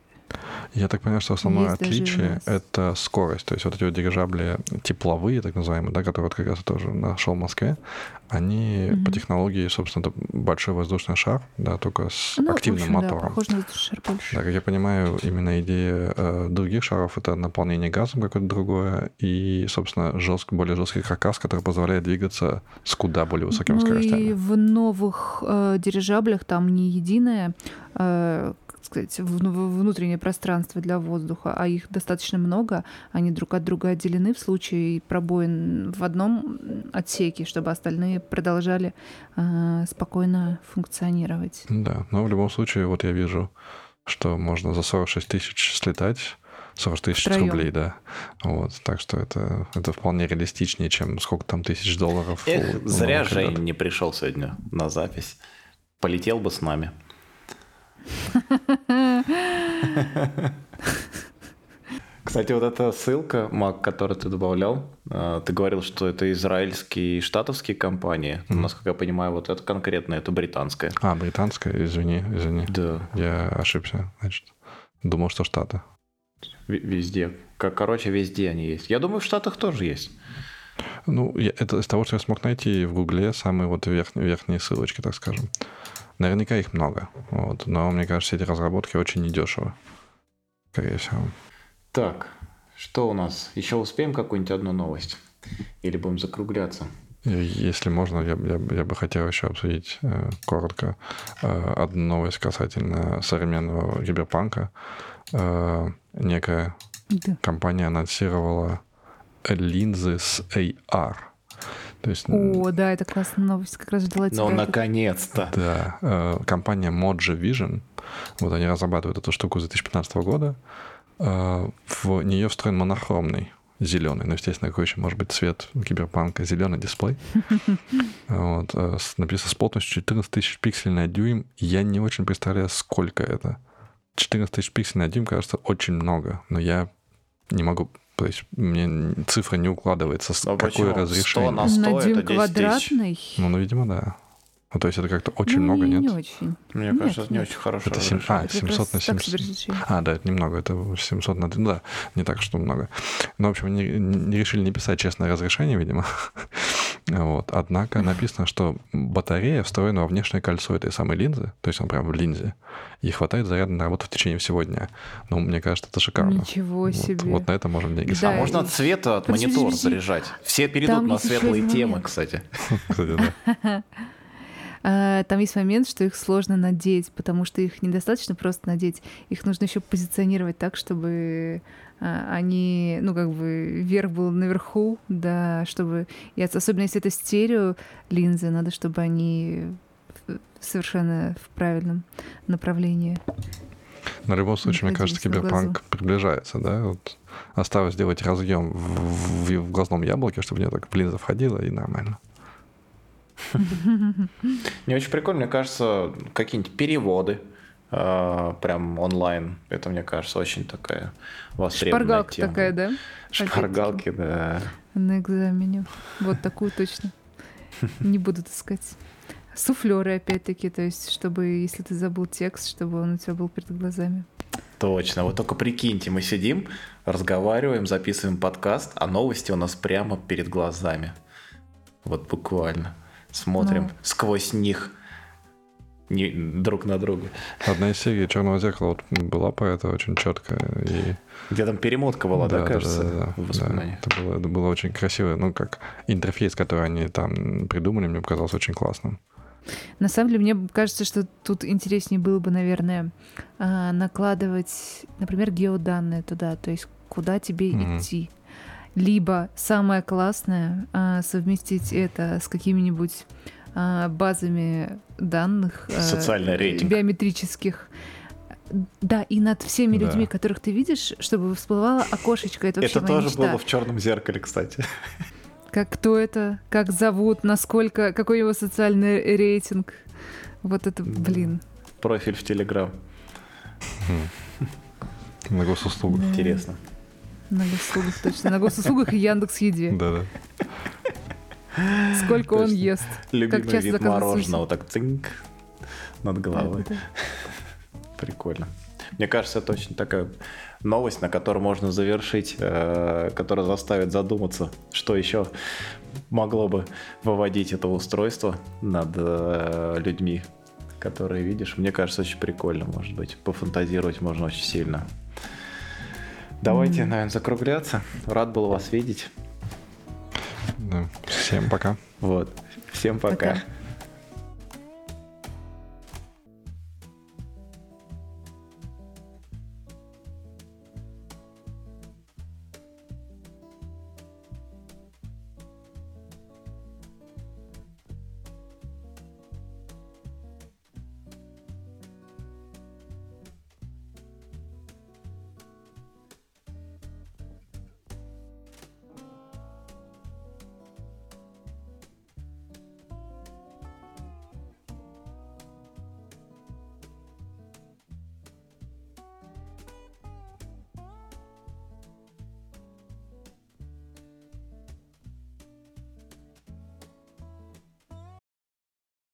Я так понимаю, что основное Есть отличие это скорость. То есть вот эти вот дирижабли тепловые, так называемые, да, которые вот как раз я тоже нашел в Москве, они Мгм. по технологии, собственно, это большой воздушный шар, да, только с Ну, активным общем, Да, мотором. похоже на воздушный шар больше. Да, как я понимаю, именно идея э, других шаров это наполнение газом какое-то другое и, собственно, жестко, более жесткий каркас, который позволяет двигаться с куда более высокими ну скоростями. и в новых э, дирижаблях там не единое, э, сказать, в- внутреннее пространство для воздуха, а их достаточно много. Они друг от друга отделены в случае пробоин в одном отсеке, чтобы остальные продолжали э, спокойно функционировать. Да, но в любом случае, вот я вижу, что можно за 46 тысяч слетать, 40 тысяч Втроём. рублей, да. Вот, так что это, это вполне реалистичнее, чем сколько там тысяч долларов. Эх, у- у зря новых Жень не пришел сегодня на запись. Полетел бы с нами. Кстати, вот эта ссылка, Мак, которую ты добавлял, э, ты говорил, что это израильские и штатовские компании. Но, Насколько я понимаю, вот это конкретно, это британская. А, британская, извини, извини. Да, Я ошибся, значит. Думал, что Штаты. в- везде. Короче, везде они есть. Я думаю, в Штатах тоже есть. Ну, я- это из того, что я смог найти в Гугле, самые вот верх- верхние ссылочки, так скажем. Наверняка их много, вот. но мне кажется, эти разработки очень недешево. Скорее всего. Так, что у нас? Еще успеем какую-нибудь одну новость? Или будем закругляться? И Если можно, я, я, бы- я бы хотел еще обсудить э, коротко э, одну новость касательно современного киберпанка. Э, некая Да. компания анонсировала линзы с AR. То есть, О, да, это классная новость. Как раз ждала тебя. Ну, наконец-то. да, э, компания Moji Vision, вот они разрабатывают эту штуку с 2015 года. Э, в нее встроен монохромный зеленый, ну, естественно, какой еще может быть цвет киберпанка, зеленый дисплей. Вот, э, написано с плотностью 14 тысяч пикселей на дюйм. Я не очень представляю, сколько это. 14 тысяч пикселей на дюйм, кажется, очень много, но я не могу, то есть мне цифра не укладывается, с Ну, какое почему? 100 разрешение. на 100 На это дюйм 10 тысяч. квадратный. Ну, ну, видимо, да. Ну, то есть это как-то очень Ну, много, не, нет? Не очень. Мне Нет, кажется, это не нет. очень хорошо. Это семь- а, Это 700 просто на так 700. себе разрешение. А, да, это немного, это 700 на... Ну, да, не так, что много. Ну, в общем, они не решили не писать честное разрешение, видимо. Вот. Однако написано, что батарея встроена во внешнее кольцо этой самой линзы, то есть он прям в линзе, и хватает заряда на работу в течение всего дня. Ну, мне кажется, это шикарно. Ничего Вот, себе. вот на это можно деньги Да, А можно и- от цвета, от Подожди, монитора подожди. заряжать? Все перейдут Там на светлые темы, кстати. Кстати, да. А, Там есть момент, что их сложно надеть, потому что их недостаточно просто надеть. Их нужно еще позиционировать так, чтобы а, они, ну, как бы, верх был наверху, да, чтобы... И ос- особенно если это стерео линзы, надо, чтобы они совершенно в правильном направлении. Но в любом случае, мне кажется, на киберпанк приближается, да? Вот осталось сделать разъем в, в- в глазном яблоке, чтобы мне так линза входила, и нормально. Не очень прикольно, мне кажется, какие-нибудь переводы э, прям онлайн. Это, мне кажется, очень такая востребованная Шпаргалка тема. такая, да? Шпаргалки, да. На экзамене. Вот такую точно. Не буду таскать. Суфлеры, опять-таки, то есть, чтобы, если ты забыл текст, чтобы он у тебя был перед глазами. Точно. Вот только прикиньте, мы сидим, разговариваем, записываем подкаст, а новости у нас прямо перед глазами. Вот буквально. Смотрим Ну. сквозь них не, друг на друга. Одна из серий Черного зеркала вот была по это очень четко. И... Где там перемотка была, да, кажется, да, да, в да. воспоминаниях? Это, было, это было очень красиво. Ну, как интерфейс, который они там придумали, мне показался очень классным. На самом деле, мне кажется, что тут интереснее было бы, наверное, а, накладывать, например, геоданные туда, то есть куда тебе Мгм. идти. Либо самое классное а, совместить это с какими-нибудь а, базами данных а, Социальный рейтинг. биометрических. Да, и над всеми Да. людьми, которых ты видишь, чтобы всплывало окошечко. Это Это тоже мечта. было в черном зеркале, кстати. Как кто это, как зовут, насколько, какой у него социальный рейтинг. Вот это, блин. Профиль в Телеграм. На госуслугах. Да. На госуслугах, точно. На госуслугах и Яндекс Еде. Да-да. Сколько он ест. Любимый вид мороженого, так цинк над головой. Прикольно. Мне кажется, это очень такая новость, на которую можно завершить, э, которая заставит задуматься, что еще могло бы выводить это устройство над э, людьми, которые видишь. Мне кажется, очень прикольно, может быть. Пофантазировать можно очень сильно. Давайте, наверное, закругляться. Рад был вас видеть. Да. Всем пока. Вот. Всем пока. пока.